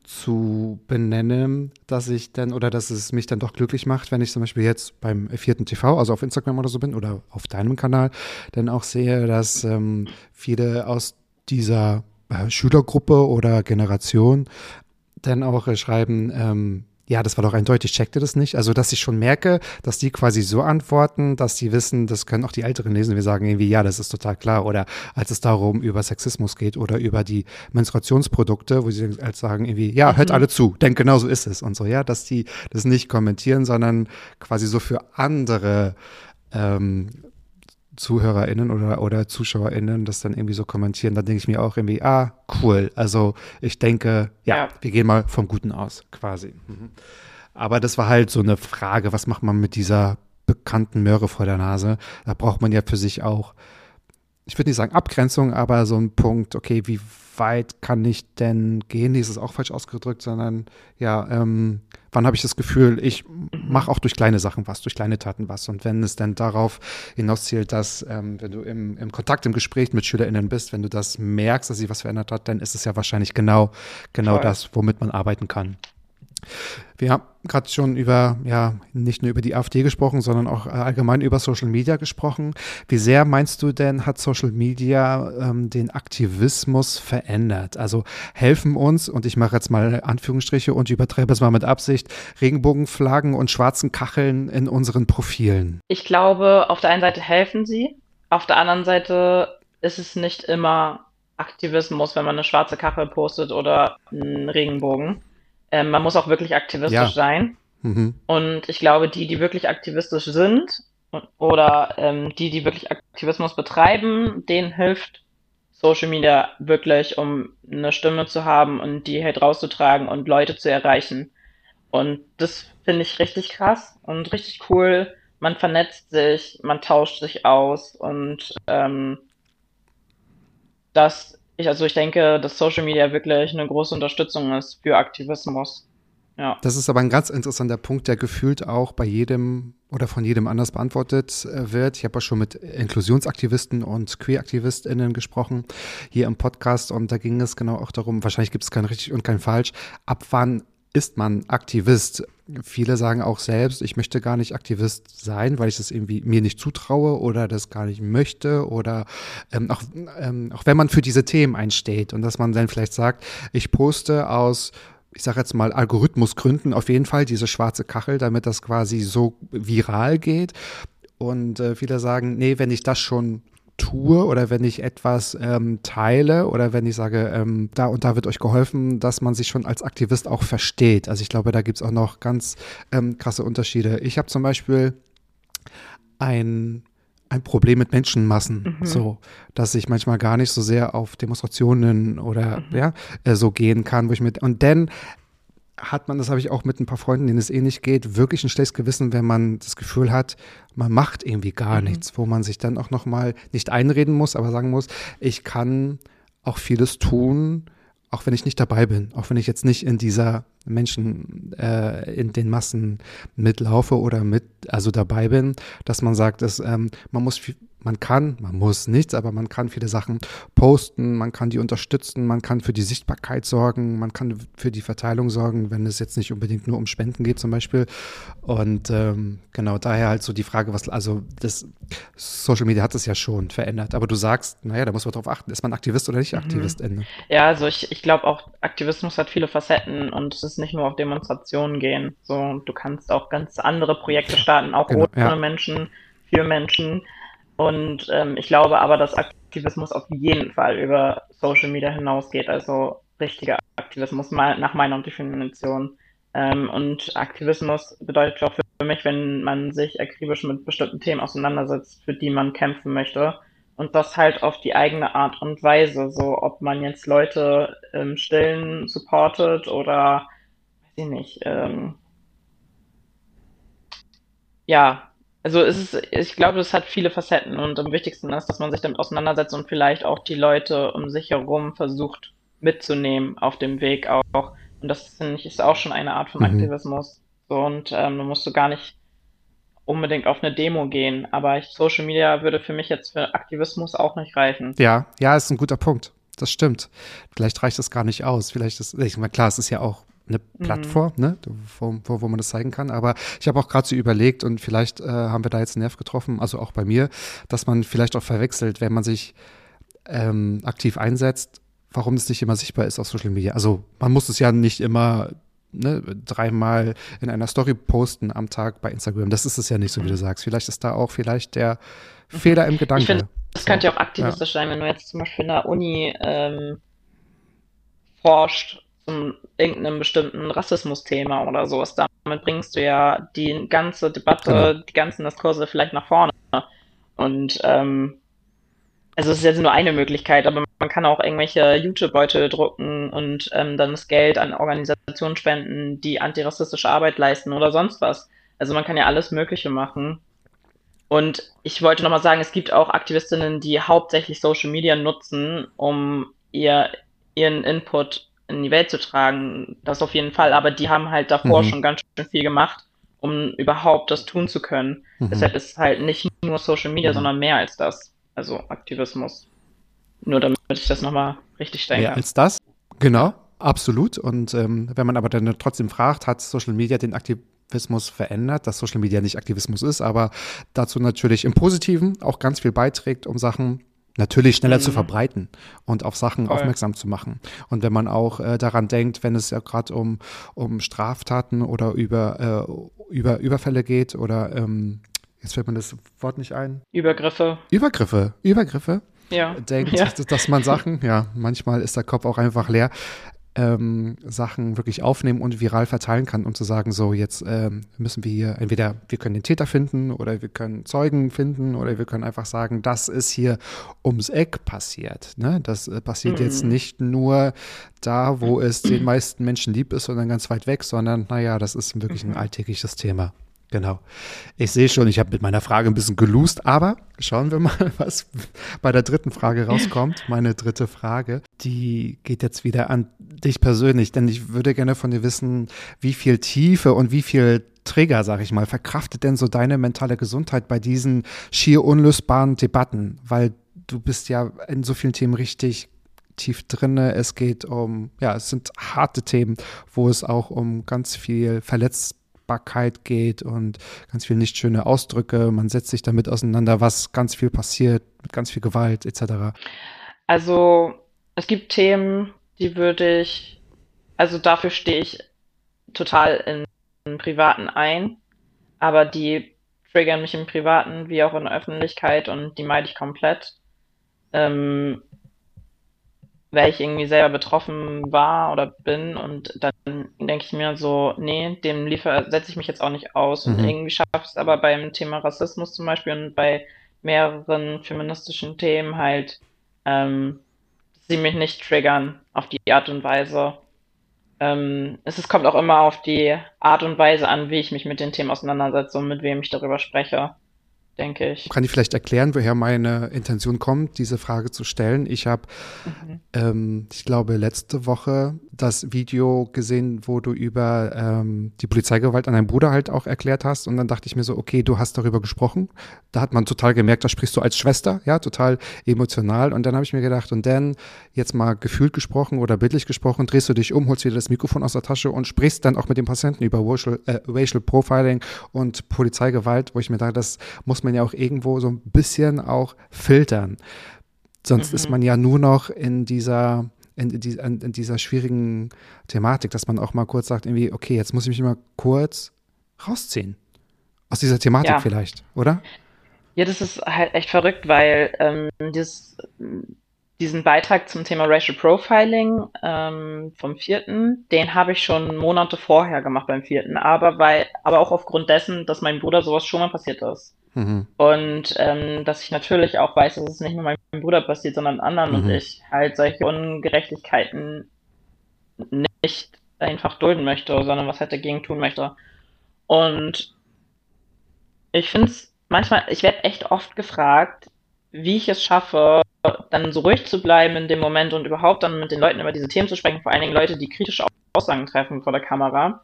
zu benennen, dass ich dann oder dass es mich dann doch glücklich macht, wenn ich zum Beispiel jetzt beim vierten TV, also auf Instagram oder so bin oder auf deinem Kanal, dann auch sehe, dass ähm, viele aus dieser äh, Schülergruppe oder Generation dann auch äh, schreiben, ähm, ja, das war doch eindeutig, checkte das nicht. Also, dass ich schon merke, dass die quasi so antworten, dass die wissen, das können auch die Älteren lesen. Wir sagen irgendwie, ja, das ist total klar. Oder als es darum über Sexismus geht oder über die Menstruationsprodukte, wo sie halt sagen irgendwie, ja, hört mhm. alle zu, denn genau so ist es und so, ja, dass die das nicht kommentieren, sondern quasi so für andere ähm, ZuhörerInnen oder, oder ZuschauerInnen das dann irgendwie so kommentieren, dann denke ich mir auch irgendwie, ah, cool. Also ich denke, ja, ja. wir gehen mal vom Guten aus, quasi. Mhm. Aber das war halt so eine Frage, was macht man mit dieser bekannten Möhre vor der Nase? Da braucht man ja für sich auch, ich würde nicht sagen Abgrenzung, aber so ein Punkt, okay, wie weit kann ich denn gehen? Die ist es auch falsch ausgedrückt, sondern ja, ähm, wann habe ich das Gefühl, ich mache auch durch kleine Sachen was, durch kleine Taten was. Und wenn es dann darauf hinauszielt, dass, ähm, wenn du im, im Kontakt, im Gespräch mit SchülerInnen bist, wenn du das merkst, dass sich was verändert hat, dann ist es ja wahrscheinlich genau, genau das, womit man arbeiten kann. Wir haben gerade schon über, ja, nicht nur über die AfD gesprochen, sondern auch äh, allgemein über Social Media gesprochen. Wie sehr meinst du denn, hat Social Media ähm, den Aktivismus verändert? Also helfen uns, und ich mache jetzt mal Anführungsstriche und übertreibe es mal mit Absicht, Regenbogenflaggen und schwarzen Kacheln in unseren Profilen? Ich glaube, auf der einen Seite helfen sie, auf der anderen Seite ist es nicht immer Aktivismus, wenn man eine schwarze Kachel postet oder einen Regenbogen. Ähm, man muss auch wirklich aktivistisch ja. sein. Mhm. Und ich glaube, die, die wirklich aktivistisch sind oder ähm, die, die wirklich Aktivismus betreiben, denen hilft Social Media wirklich, um eine Stimme zu haben und die halt rauszutragen und Leute zu erreichen. Und das finde ich richtig krass und richtig cool. Man vernetzt sich, man tauscht sich aus und ähm, das ich, also ich denke, dass Social Media wirklich eine große Unterstützung ist für Aktivismus. Ja. Das ist aber ein ganz interessanter Punkt, der gefühlt auch bei jedem oder von jedem anders beantwortet äh, wird. Ich habe ja schon mit Inklusionsaktivisten und QueeraktivistInnen gesprochen hier im Podcast und da ging es genau auch darum, wahrscheinlich gibt es kein richtig und kein falsch, ab wann ist man Aktivist. Viele sagen auch selbst, ich möchte gar nicht Aktivist sein, weil ich das irgendwie mir nicht zutraue oder das gar nicht möchte oder ähm, auch, ähm, auch wenn man für diese Themen einsteht und dass man dann vielleicht sagt, ich poste aus ich sage jetzt mal Algorithmusgründen auf jeden Fall diese schwarze Kachel, damit das quasi so viral geht. Und äh, viele sagen, nee, wenn ich das schon tue oder wenn ich etwas ähm, teile oder wenn ich sage, ähm, da und da wird euch geholfen, dass man sich schon als Aktivist auch versteht. Also ich glaube, da gibt es auch noch ganz ähm, krasse Unterschiede. Ich habe zum Beispiel ein ein Problem mit Menschenmassen, mhm. so, dass ich manchmal gar nicht so sehr auf Demonstrationen oder mhm. ja, äh, so gehen kann, wo ich mit und dann hat man, das habe ich auch mit ein paar Freunden, denen es ähnlich geht, wirklich ein schlechtes Gewissen, wenn man das Gefühl hat, man macht irgendwie gar mhm. nichts, wo man sich dann auch nochmal nicht einreden muss, aber sagen muss, ich kann auch vieles tun, auch wenn ich nicht dabei bin, auch wenn ich jetzt nicht in dieser Menschen, äh, in den Massen mitlaufe oder mit, also dabei bin, dass man sagt, dass ähm, man muss man kann, man muss nichts, aber man kann viele Sachen posten, man kann die unterstützen, man kann für die Sichtbarkeit sorgen, man kann für die Verteilung sorgen, wenn es jetzt nicht unbedingt nur um Spenden geht zum Beispiel. Und ähm, genau daher halt so die Frage, was, also das Social Media hat es ja schon verändert, aber du sagst, naja, da muss man drauf achten, ist man Aktivist oder nicht Aktivist? Mhm. Ja, also ich, ich glaube auch, Aktivismus hat viele Facetten und es ist nicht nur auf Demonstrationen gehen. So, du kannst auch ganz andere Projekte starten, auch genau, ohne ja. Menschen, für Menschen. Und ähm, ich glaube aber, dass Aktivismus auf jeden Fall über Social Media hinausgeht, also richtiger Aktivismus nach meiner Definition. Ähm, und Aktivismus bedeutet auch für mich, wenn man sich akribisch mit bestimmten Themen auseinandersetzt, für die man kämpfen möchte. Und das halt auf die eigene Art und Weise, so ob man jetzt Leute im Stillen supportet oder, weiß ich nicht, ähm, ja, also es ist, ich glaube, es hat viele Facetten und am wichtigsten ist, dass man sich damit auseinandersetzt und vielleicht auch die Leute um sich herum versucht mitzunehmen auf dem Weg auch. Und das finde ich ist auch schon eine Art von mhm. Aktivismus. So, und ähm, da musst du gar nicht unbedingt auf eine Demo gehen, aber ich, Social Media würde für mich jetzt für Aktivismus auch nicht reichen. Ja, ja, ist ein guter Punkt. Das stimmt. Vielleicht reicht das gar nicht aus. Vielleicht ist, ich meine, klar, es ist ja auch eine mhm. Plattform, mhm. ne, wo, wo, wo, man das zeigen kann. Aber ich habe auch gerade so überlegt und vielleicht äh, haben wir da jetzt einen Nerv getroffen, also auch bei mir, dass man vielleicht auch verwechselt, wenn man sich ähm, aktiv einsetzt, warum es nicht immer sichtbar ist auf Social Media. Also man muss es ja nicht immer ne, dreimal in einer Story posten am Tag bei Instagram. Das ist es ja nicht so, wie du mhm. sagst. Vielleicht ist da auch vielleicht der Fehler im Gedanken. Ich finde, das könnte ja auch aktivistisch ja. sein, wenn du jetzt zum Beispiel in der Uni ähm, forscht zum irgendeinem bestimmten Rassismus-Thema oder sowas. Damit bringst du ja die ganze Debatte, genau. die ganzen Diskurse vielleicht nach vorne. Und ähm, also es ist jetzt nur eine Möglichkeit, aber man kann auch irgendwelche YouTube-Beutel drucken und ähm, dann das Geld an Organisationen spenden, die antirassistische Arbeit leisten oder sonst was. Also man kann ja alles Mögliche machen. Und ich wollte nochmal sagen, es gibt auch Aktivistinnen, die hauptsächlich Social Media nutzen, um ihr, ihren Input in die Welt zu tragen. Das auf jeden Fall. Aber die haben halt davor mhm. schon ganz schön viel gemacht, um überhaupt das tun zu können. Mhm. Deshalb ist es halt nicht nur Social Media, mhm. sondern mehr als das. Also Aktivismus. Nur damit ich das nochmal richtig stellen Mehr als das, genau, absolut. Und ähm, wenn man aber dann trotzdem fragt, hat Social Media den Aktivismus verändert, dass Social Media nicht Aktivismus ist, aber dazu natürlich im Positiven auch ganz viel beiträgt, um Sachen natürlich schneller mhm. zu verbreiten und auf Sachen Voll. aufmerksam zu machen. Und wenn man auch äh, daran denkt, wenn es ja gerade um, um Straftaten oder über, äh, über Überfälle geht oder ähm, jetzt fällt mir das Wort nicht ein. Übergriffe. Übergriffe, Übergriffe. Ja. Denkt, ja. dass man Sachen, ja, manchmal ist der Kopf auch einfach leer, ähm, Sachen wirklich aufnehmen und viral verteilen kann, um zu sagen, so jetzt ähm, müssen wir hier entweder wir können den Täter finden oder wir können Zeugen finden oder wir können einfach sagen, das ist hier ums Eck passiert. Ne? Das äh, passiert mhm. jetzt nicht nur da, wo es den meisten Menschen lieb ist, sondern ganz weit weg, sondern naja, das ist wirklich ein mhm. alltägliches Thema. Genau. Ich sehe schon, ich habe mit meiner Frage ein bisschen gelust, aber schauen wir mal, was bei der dritten Frage rauskommt. Meine dritte Frage, die geht jetzt wieder an dich persönlich, denn ich würde gerne von dir wissen, wie viel Tiefe und wie viel Trigger, sag ich mal, verkraftet denn so deine mentale Gesundheit bei diesen schier unlösbaren Debatten? Weil du bist ja in so vielen Themen richtig tief drinne. Es geht um, ja, es sind harte Themen, wo es auch um ganz viel Verletz Sichtbarkeit geht und ganz viele nicht schöne Ausdrücke. Man setzt sich damit auseinander, was ganz viel passiert, mit ganz viel Gewalt etc. Also es gibt Themen, die würde ich, also dafür stehe ich total in, in Privaten ein, aber die triggern mich im Privaten wie auch in der Öffentlichkeit und die meide ich komplett. Ähm, weil ich irgendwie selber betroffen war oder bin und dann denke ich mir so, nee, dem liefer setze ich mich jetzt auch nicht aus. Mhm. Und irgendwie es aber beim Thema Rassismus zum Beispiel und bei mehreren feministischen Themen halt, ähm, sie mich nicht triggern auf die Art und Weise. Ähm, es, es kommt auch immer auf die Art und Weise an, wie ich mich mit den Themen auseinandersetze und mit wem ich darüber spreche denke ich. Kann ich vielleicht erklären, woher meine Intention kommt, diese Frage zu stellen? Ich habe, mhm. ähm, ich glaube, letzte Woche das Video gesehen, wo du über ähm, die Polizeigewalt an deinem Bruder halt auch erklärt hast. Und dann dachte ich mir so, okay, du hast darüber gesprochen. Da hat man total gemerkt, da sprichst du als Schwester, ja, total emotional. Und dann habe ich mir gedacht, und dann jetzt mal gefühlt gesprochen oder bildlich gesprochen, drehst du dich um, holst wieder das Mikrofon aus der Tasche und sprichst dann auch mit dem Patienten über Racial, äh, Racial Profiling und Polizeigewalt, wo ich mir dachte, das muss man ja auch irgendwo so ein bisschen auch filtern. Sonst mhm. ist man ja nur noch in dieser in, in, dieser schwierigen Thematik, dass man auch mal kurz sagt, irgendwie, okay, jetzt muss ich mich mal kurz rausziehen. Aus dieser Thematik ja. vielleicht, oder? Ja, das ist halt echt verrückt, weil ähm, dieses, diesen Beitrag zum Thema Racial Profiling ähm, vom vierten, den habe ich schon Monate vorher gemacht beim vierten, aber weil, aber auch aufgrund dessen, dass meinem Bruder sowas schon mal passiert ist. Mhm. Und ähm, dass ich natürlich auch weiß, dass es nicht nur meinem Bruder passiert, sondern anderen mhm. und ich halt solche Ungerechtigkeiten nicht einfach dulden möchte, sondern was halt dagegen tun möchte. Und ich finde es manchmal, ich werde echt oft gefragt, wie ich es schaffe, dann so ruhig zu bleiben in dem Moment und überhaupt dann mit den Leuten über diese Themen zu sprechen, vor allen Dingen Leute, die kritische Aussagen treffen vor der Kamera.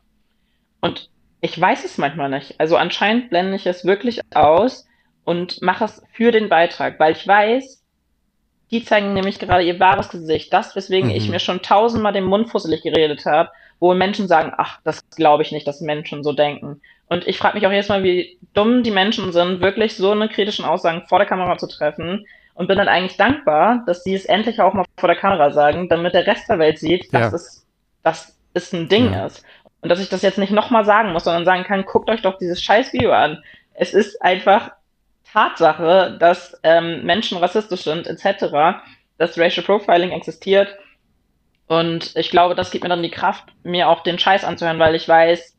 Und ich weiß es manchmal nicht. Also anscheinend blende ich es wirklich aus und mache es für den Beitrag, weil ich weiß, die zeigen nämlich gerade ihr wahres Gesicht. Das, weswegen mhm. ich mir schon tausendmal den Mund fusselig geredet habe, wo Menschen sagen, ach, das glaube ich nicht, dass Menschen so denken. Und ich frage mich auch jetzt mal, wie dumm die Menschen sind, wirklich so eine kritischen Aussagen vor der Kamera zu treffen. Und bin dann eigentlich dankbar, dass sie es endlich auch mal vor der Kamera sagen, damit der Rest der Welt sieht, dass ja. es, dass es ein Ding ja. ist. Und dass ich das jetzt nicht nochmal sagen muss, sondern sagen kann, guckt euch doch dieses scheiß Video an. Es ist einfach Tatsache, dass ähm, Menschen rassistisch sind, etc., dass Racial Profiling existiert. Und ich glaube, das gibt mir dann die Kraft, mir auch den Scheiß anzuhören, weil ich weiß,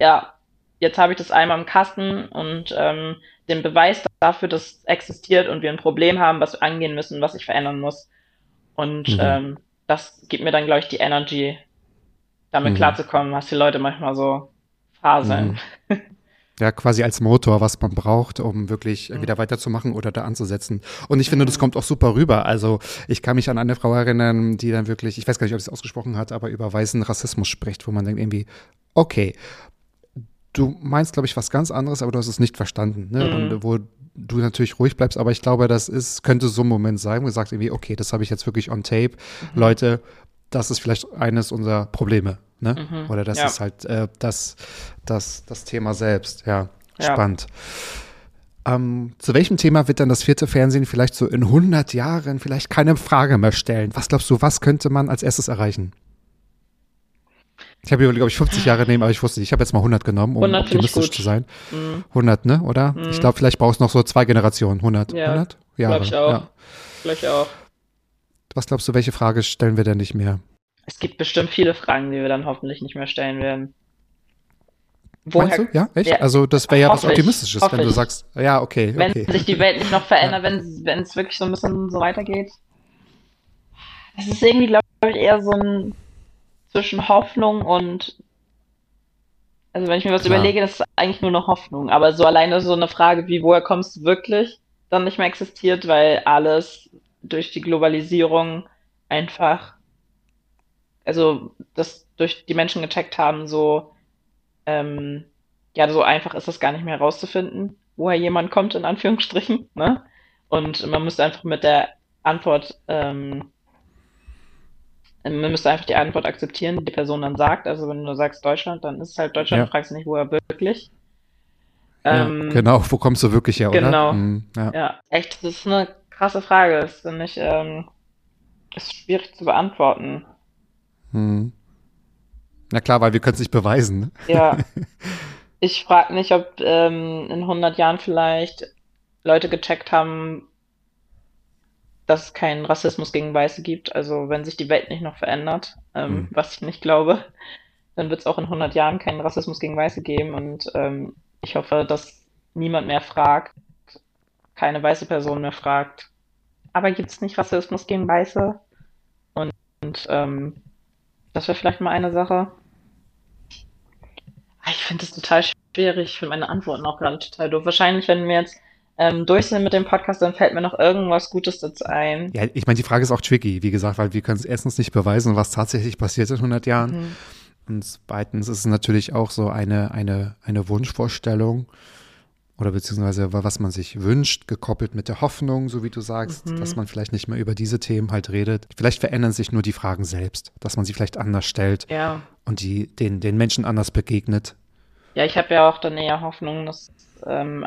ja, jetzt habe ich das einmal im Kasten und ähm, den Beweis dafür, dass es existiert und wir ein Problem haben, was wir angehen müssen, was sich verändern muss. Und mhm. ähm, das gibt mir dann, glaube ich, die Energy, damit mhm. klarzukommen, was die Leute manchmal so faseln. Mhm. Ja, quasi als Motor, was man braucht, um wirklich mhm. wieder weiterzumachen oder da anzusetzen. Und ich finde, das mhm. kommt auch super rüber. Also ich kann mich an eine Frau erinnern, die dann wirklich, ich weiß gar nicht, ob sie es ausgesprochen hat, aber über weißen Rassismus spricht, wo man denkt irgendwie, okay, du meinst, glaube ich, was ganz anderes, aber du hast es nicht verstanden. Ne? Mhm. Und wo du natürlich ruhig bleibst, aber ich glaube, das ist, könnte so ein Moment sein, wo du sagst irgendwie, okay, das habe ich jetzt wirklich on tape. Mhm. Leute, das ist vielleicht eines unserer Probleme. Ne? Mhm. Oder das ja. ist halt äh, das, das, das Thema selbst. Ja, ja. spannend. Ähm, zu welchem Thema wird dann das vierte Fernsehen vielleicht so in 100 Jahren vielleicht keine Frage mehr stellen? Was glaubst du, was könnte man als erstes erreichen? Ich habe überlegt, glaube ich 50 Jahre nehmen, aber ich wusste nicht. Ich habe jetzt mal 100 genommen, um 100 optimistisch zu sein. Mhm. 100, ne, oder? Mhm. Ich glaube, vielleicht brauchst du noch so zwei Generationen. 100, ja, 100 Jahre. Glaube ich auch. Ja. Ich auch. Was glaubst du, welche Frage stellen wir denn nicht mehr? Es gibt bestimmt viele Fragen, die wir dann hoffentlich nicht mehr stellen werden. Woher, Meinst du? Ja, echt? Ja, also das wäre ja was Optimistisches, wenn du sagst, ja, okay. Wenn okay. sich die Welt nicht noch verändert, ja. wenn es wirklich so ein bisschen so weitergeht. Es ist irgendwie, glaube ich, eher so ein zwischen Hoffnung und also wenn ich mir was Klar. überlege, das ist eigentlich nur eine Hoffnung. Aber so alleine so eine Frage wie, woher kommst du wirklich, dann nicht mehr existiert, weil alles durch die Globalisierung einfach also das durch die Menschen gecheckt haben, so, ähm, ja, so einfach ist das gar nicht mehr herauszufinden, woher jemand kommt, in Anführungsstrichen, ne? Und man müsste einfach mit der Antwort, ähm, man müsste einfach die Antwort akzeptieren, die die Person dann sagt. Also wenn du sagst Deutschland, dann ist es halt Deutschland, ja. du fragst nicht, woher wirklich. Ja, ähm, genau, wo kommst du wirklich her, oder? Genau. Mhm, ja. ja. echt, das ist eine krasse Frage. Das finde ich, ähm, ist schwierig zu beantworten. Hm. Na klar, weil wir können es nicht beweisen. Ne? Ja. Ich frage mich, ob ähm, in 100 Jahren vielleicht Leute gecheckt haben, dass es keinen Rassismus gegen Weiße gibt. Also wenn sich die Welt nicht noch verändert, ähm, hm. was ich nicht glaube, dann wird es auch in 100 Jahren keinen Rassismus gegen Weiße geben. Und ähm, ich hoffe, dass niemand mehr fragt, keine weiße Person mehr fragt, aber gibt es nicht Rassismus gegen Weiße? Und, und ähm, das wäre vielleicht mal eine Sache. Ah, ich finde es total schwierig. Ich finde meine Antworten auch gerade total doof. Wahrscheinlich, wenn wir jetzt ähm, durch sind mit dem Podcast, dann fällt mir noch irgendwas Gutes dazu ein. Ja, ich meine, die Frage ist auch tricky, wie gesagt, weil wir können es erstens nicht beweisen, was tatsächlich passiert in 100 Jahren. Mhm. Und zweitens ist es natürlich auch so eine, eine, eine Wunschvorstellung oder beziehungsweise was man sich wünscht, gekoppelt mit der Hoffnung, so wie du sagst, mhm. dass man vielleicht nicht mehr über diese Themen halt redet. Vielleicht verändern sich nur die Fragen selbst, dass man sie vielleicht anders stellt ja. und die den, den Menschen anders begegnet. Ja, ich habe ja auch dann eher Hoffnung, dass ähm,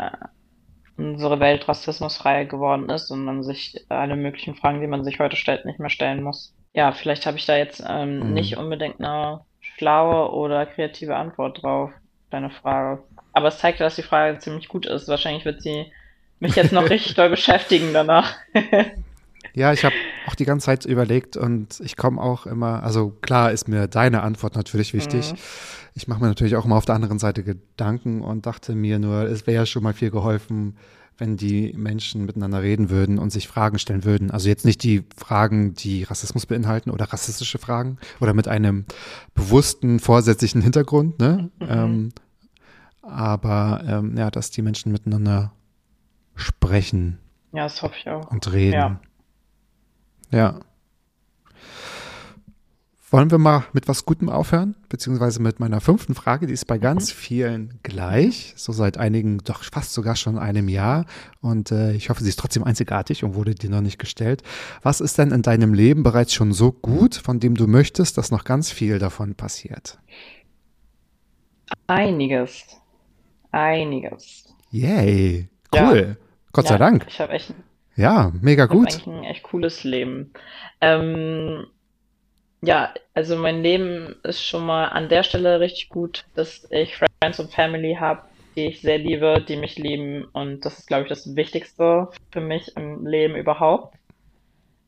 unsere Welt rassismusfrei geworden ist und man sich alle möglichen Fragen, die man sich heute stellt, nicht mehr stellen muss. Ja, vielleicht habe ich da jetzt ähm, mhm. nicht unbedingt eine schlaue oder kreative Antwort drauf, deine Frage. Aber es zeigt, dass die Frage ziemlich gut ist. Wahrscheinlich wird sie mich jetzt noch richtig doll beschäftigen danach. ja, ich habe auch die ganze Zeit überlegt und ich komme auch immer, also klar ist mir deine Antwort natürlich wichtig. Mhm. Ich mache mir natürlich auch immer auf der anderen Seite Gedanken und dachte mir nur, es wäre ja schon mal viel geholfen, wenn die Menschen miteinander reden würden und sich Fragen stellen würden. Also jetzt nicht die Fragen, die Rassismus beinhalten oder rassistische Fragen oder mit einem bewussten, vorsätzlichen Hintergrund, ne? Mhm. Ähm, aber ähm, ja, dass die Menschen miteinander sprechen. Ja, das hoffe ich auch. Und reden. Ja. Ja. Wollen wir mal mit was Gutem aufhören? Beziehungsweise mit meiner fünften Frage, die ist bei ganz vielen gleich, so seit einigen, doch fast sogar schon einem Jahr. Und äh, ich hoffe, sie ist trotzdem einzigartig und wurde dir noch nicht gestellt. Was ist denn in deinem Leben bereits schon so gut, von dem du möchtest, dass noch ganz viel davon passiert? Einiges. Einiges. Yay, cool. Ja. Gott sei Dank. Ich habe echt ja, mega gut. Ich ein echt cooles Leben. Ähm, ja, also mein Leben ist schon mal an der Stelle richtig gut, dass ich Friends und Family habe, die ich sehr liebe, die mich lieben und das ist, glaube ich, das Wichtigste für mich im Leben überhaupt.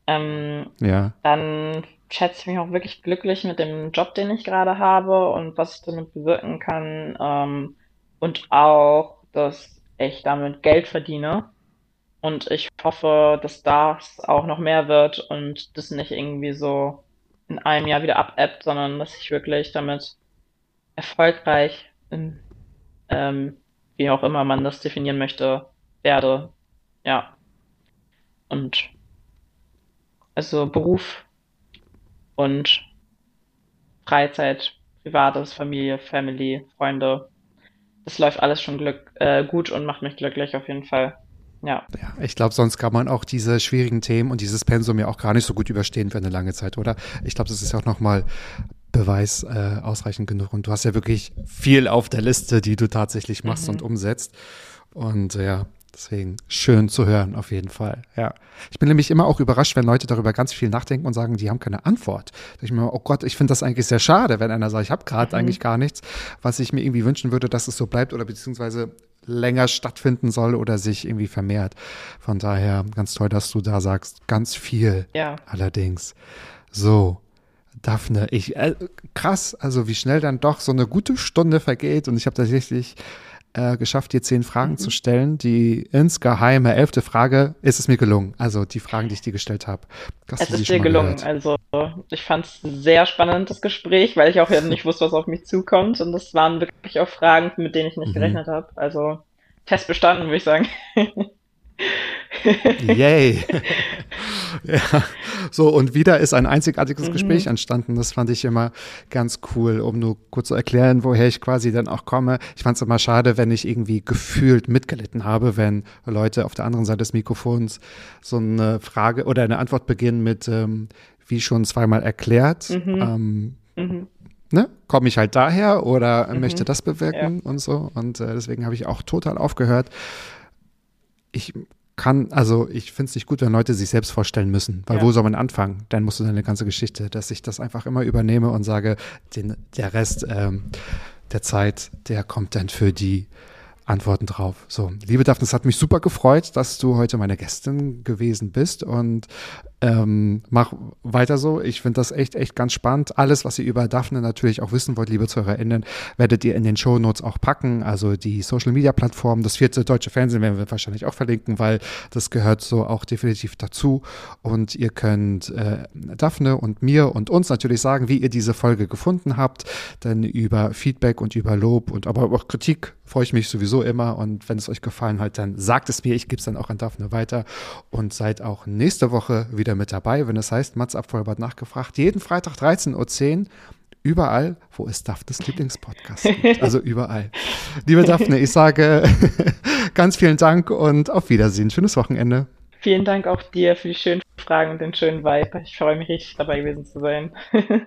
Ähm, ja. Dann schätze ich mich auch wirklich glücklich mit dem Job, den ich gerade habe und was ich damit bewirken kann. Ähm, und auch, dass ich damit Geld verdiene. Und ich hoffe, dass das auch noch mehr wird und das nicht irgendwie so in einem Jahr wieder abebbt, sondern dass ich wirklich damit erfolgreich, in, ähm, wie auch immer man das definieren möchte, werde. Ja. Und also Beruf und Freizeit, Privates, Familie, Family, Freunde. Das läuft alles schon glück, äh, gut und macht mich glücklich auf jeden Fall. Ja. ja ich glaube, sonst kann man auch diese schwierigen Themen und dieses Pensum ja auch gar nicht so gut überstehen für eine lange Zeit, oder? Ich glaube, das ist auch nochmal Beweis äh, ausreichend genug. Und du hast ja wirklich viel auf der Liste, die du tatsächlich machst mhm. und umsetzt. Und äh, ja, Deswegen schön zu hören, auf jeden Fall. Ja. Ich bin nämlich immer auch überrascht, wenn Leute darüber ganz viel nachdenken und sagen, die haben keine Antwort. Da ich mir, oh Gott, ich finde das eigentlich sehr schade, wenn einer sagt, ich habe gerade mhm. eigentlich gar nichts, was ich mir irgendwie wünschen würde, dass es so bleibt oder beziehungsweise länger stattfinden soll oder sich irgendwie vermehrt. Von daher ganz toll, dass du da sagst, ganz viel. Ja. Allerdings. So. Daphne, ich, äh, krass, also wie schnell dann doch so eine gute Stunde vergeht und ich habe tatsächlich äh, geschafft, dir zehn Fragen mhm. zu stellen. Die insgeheime elfte Frage ist es mir gelungen. Also die Fragen, die ich dir gestellt habe. Es ist dir gelungen. Gehört? Also ich fand es ein sehr spannendes Gespräch, weil ich auch ja nicht wusste, was auf mich zukommt. Und das waren wirklich auch Fragen, mit denen ich nicht mhm. gerechnet habe. Also Test bestanden, würde ich sagen. Yay. ja. So, und wieder ist ein einzigartiges mhm. Gespräch entstanden. Das fand ich immer ganz cool, um nur kurz zu erklären, woher ich quasi dann auch komme. Ich fand es immer schade, wenn ich irgendwie gefühlt mitgelitten habe, wenn Leute auf der anderen Seite des Mikrofons so eine Frage oder eine Antwort beginnen mit, ähm, wie schon zweimal erklärt. Mhm. Ähm, mhm. Ne? Komme ich halt daher oder mhm. möchte das bewirken ja. und so. Und äh, deswegen habe ich auch total aufgehört. Ich kann, also ich finde es nicht gut, wenn Leute sich selbst vorstellen müssen, weil ja. wo soll man anfangen? Dann musst du deine ganze Geschichte, dass ich das einfach immer übernehme und sage, den, der Rest ähm, der Zeit, der kommt dann für die Antworten drauf. So, liebe Daphne, es hat mich super gefreut, dass du heute meine Gästin gewesen bist und ähm, mach weiter so. Ich finde das echt, echt ganz spannend. Alles, was ihr über Daphne natürlich auch wissen wollt, liebe ZuhörerInnen, werdet ihr in den Show Notes auch packen. Also die Social Media Plattform, das vierte deutsche Fernsehen werden wir wahrscheinlich auch verlinken, weil das gehört so auch definitiv dazu. Und ihr könnt äh, Daphne und mir und uns natürlich sagen, wie ihr diese Folge gefunden habt. Denn über Feedback und über Lob und aber auch Kritik freue ich mich sowieso immer. Und wenn es euch gefallen hat, dann sagt es mir. Ich gebe es dann auch an Daphne weiter. Und seid auch nächste Woche wieder mit dabei, wenn es heißt, Mats Abfolbert nachgefragt. Jeden Freitag 13.10 Uhr. Überall, wo es Daphnes Lieblingspodcast gibt. Also überall. Liebe Daphne, ich sage ganz vielen Dank und auf Wiedersehen. Schönes Wochenende. Vielen Dank auch dir für die schönen Fragen und den schönen Vibe. Ich freue mich richtig dabei gewesen zu sein.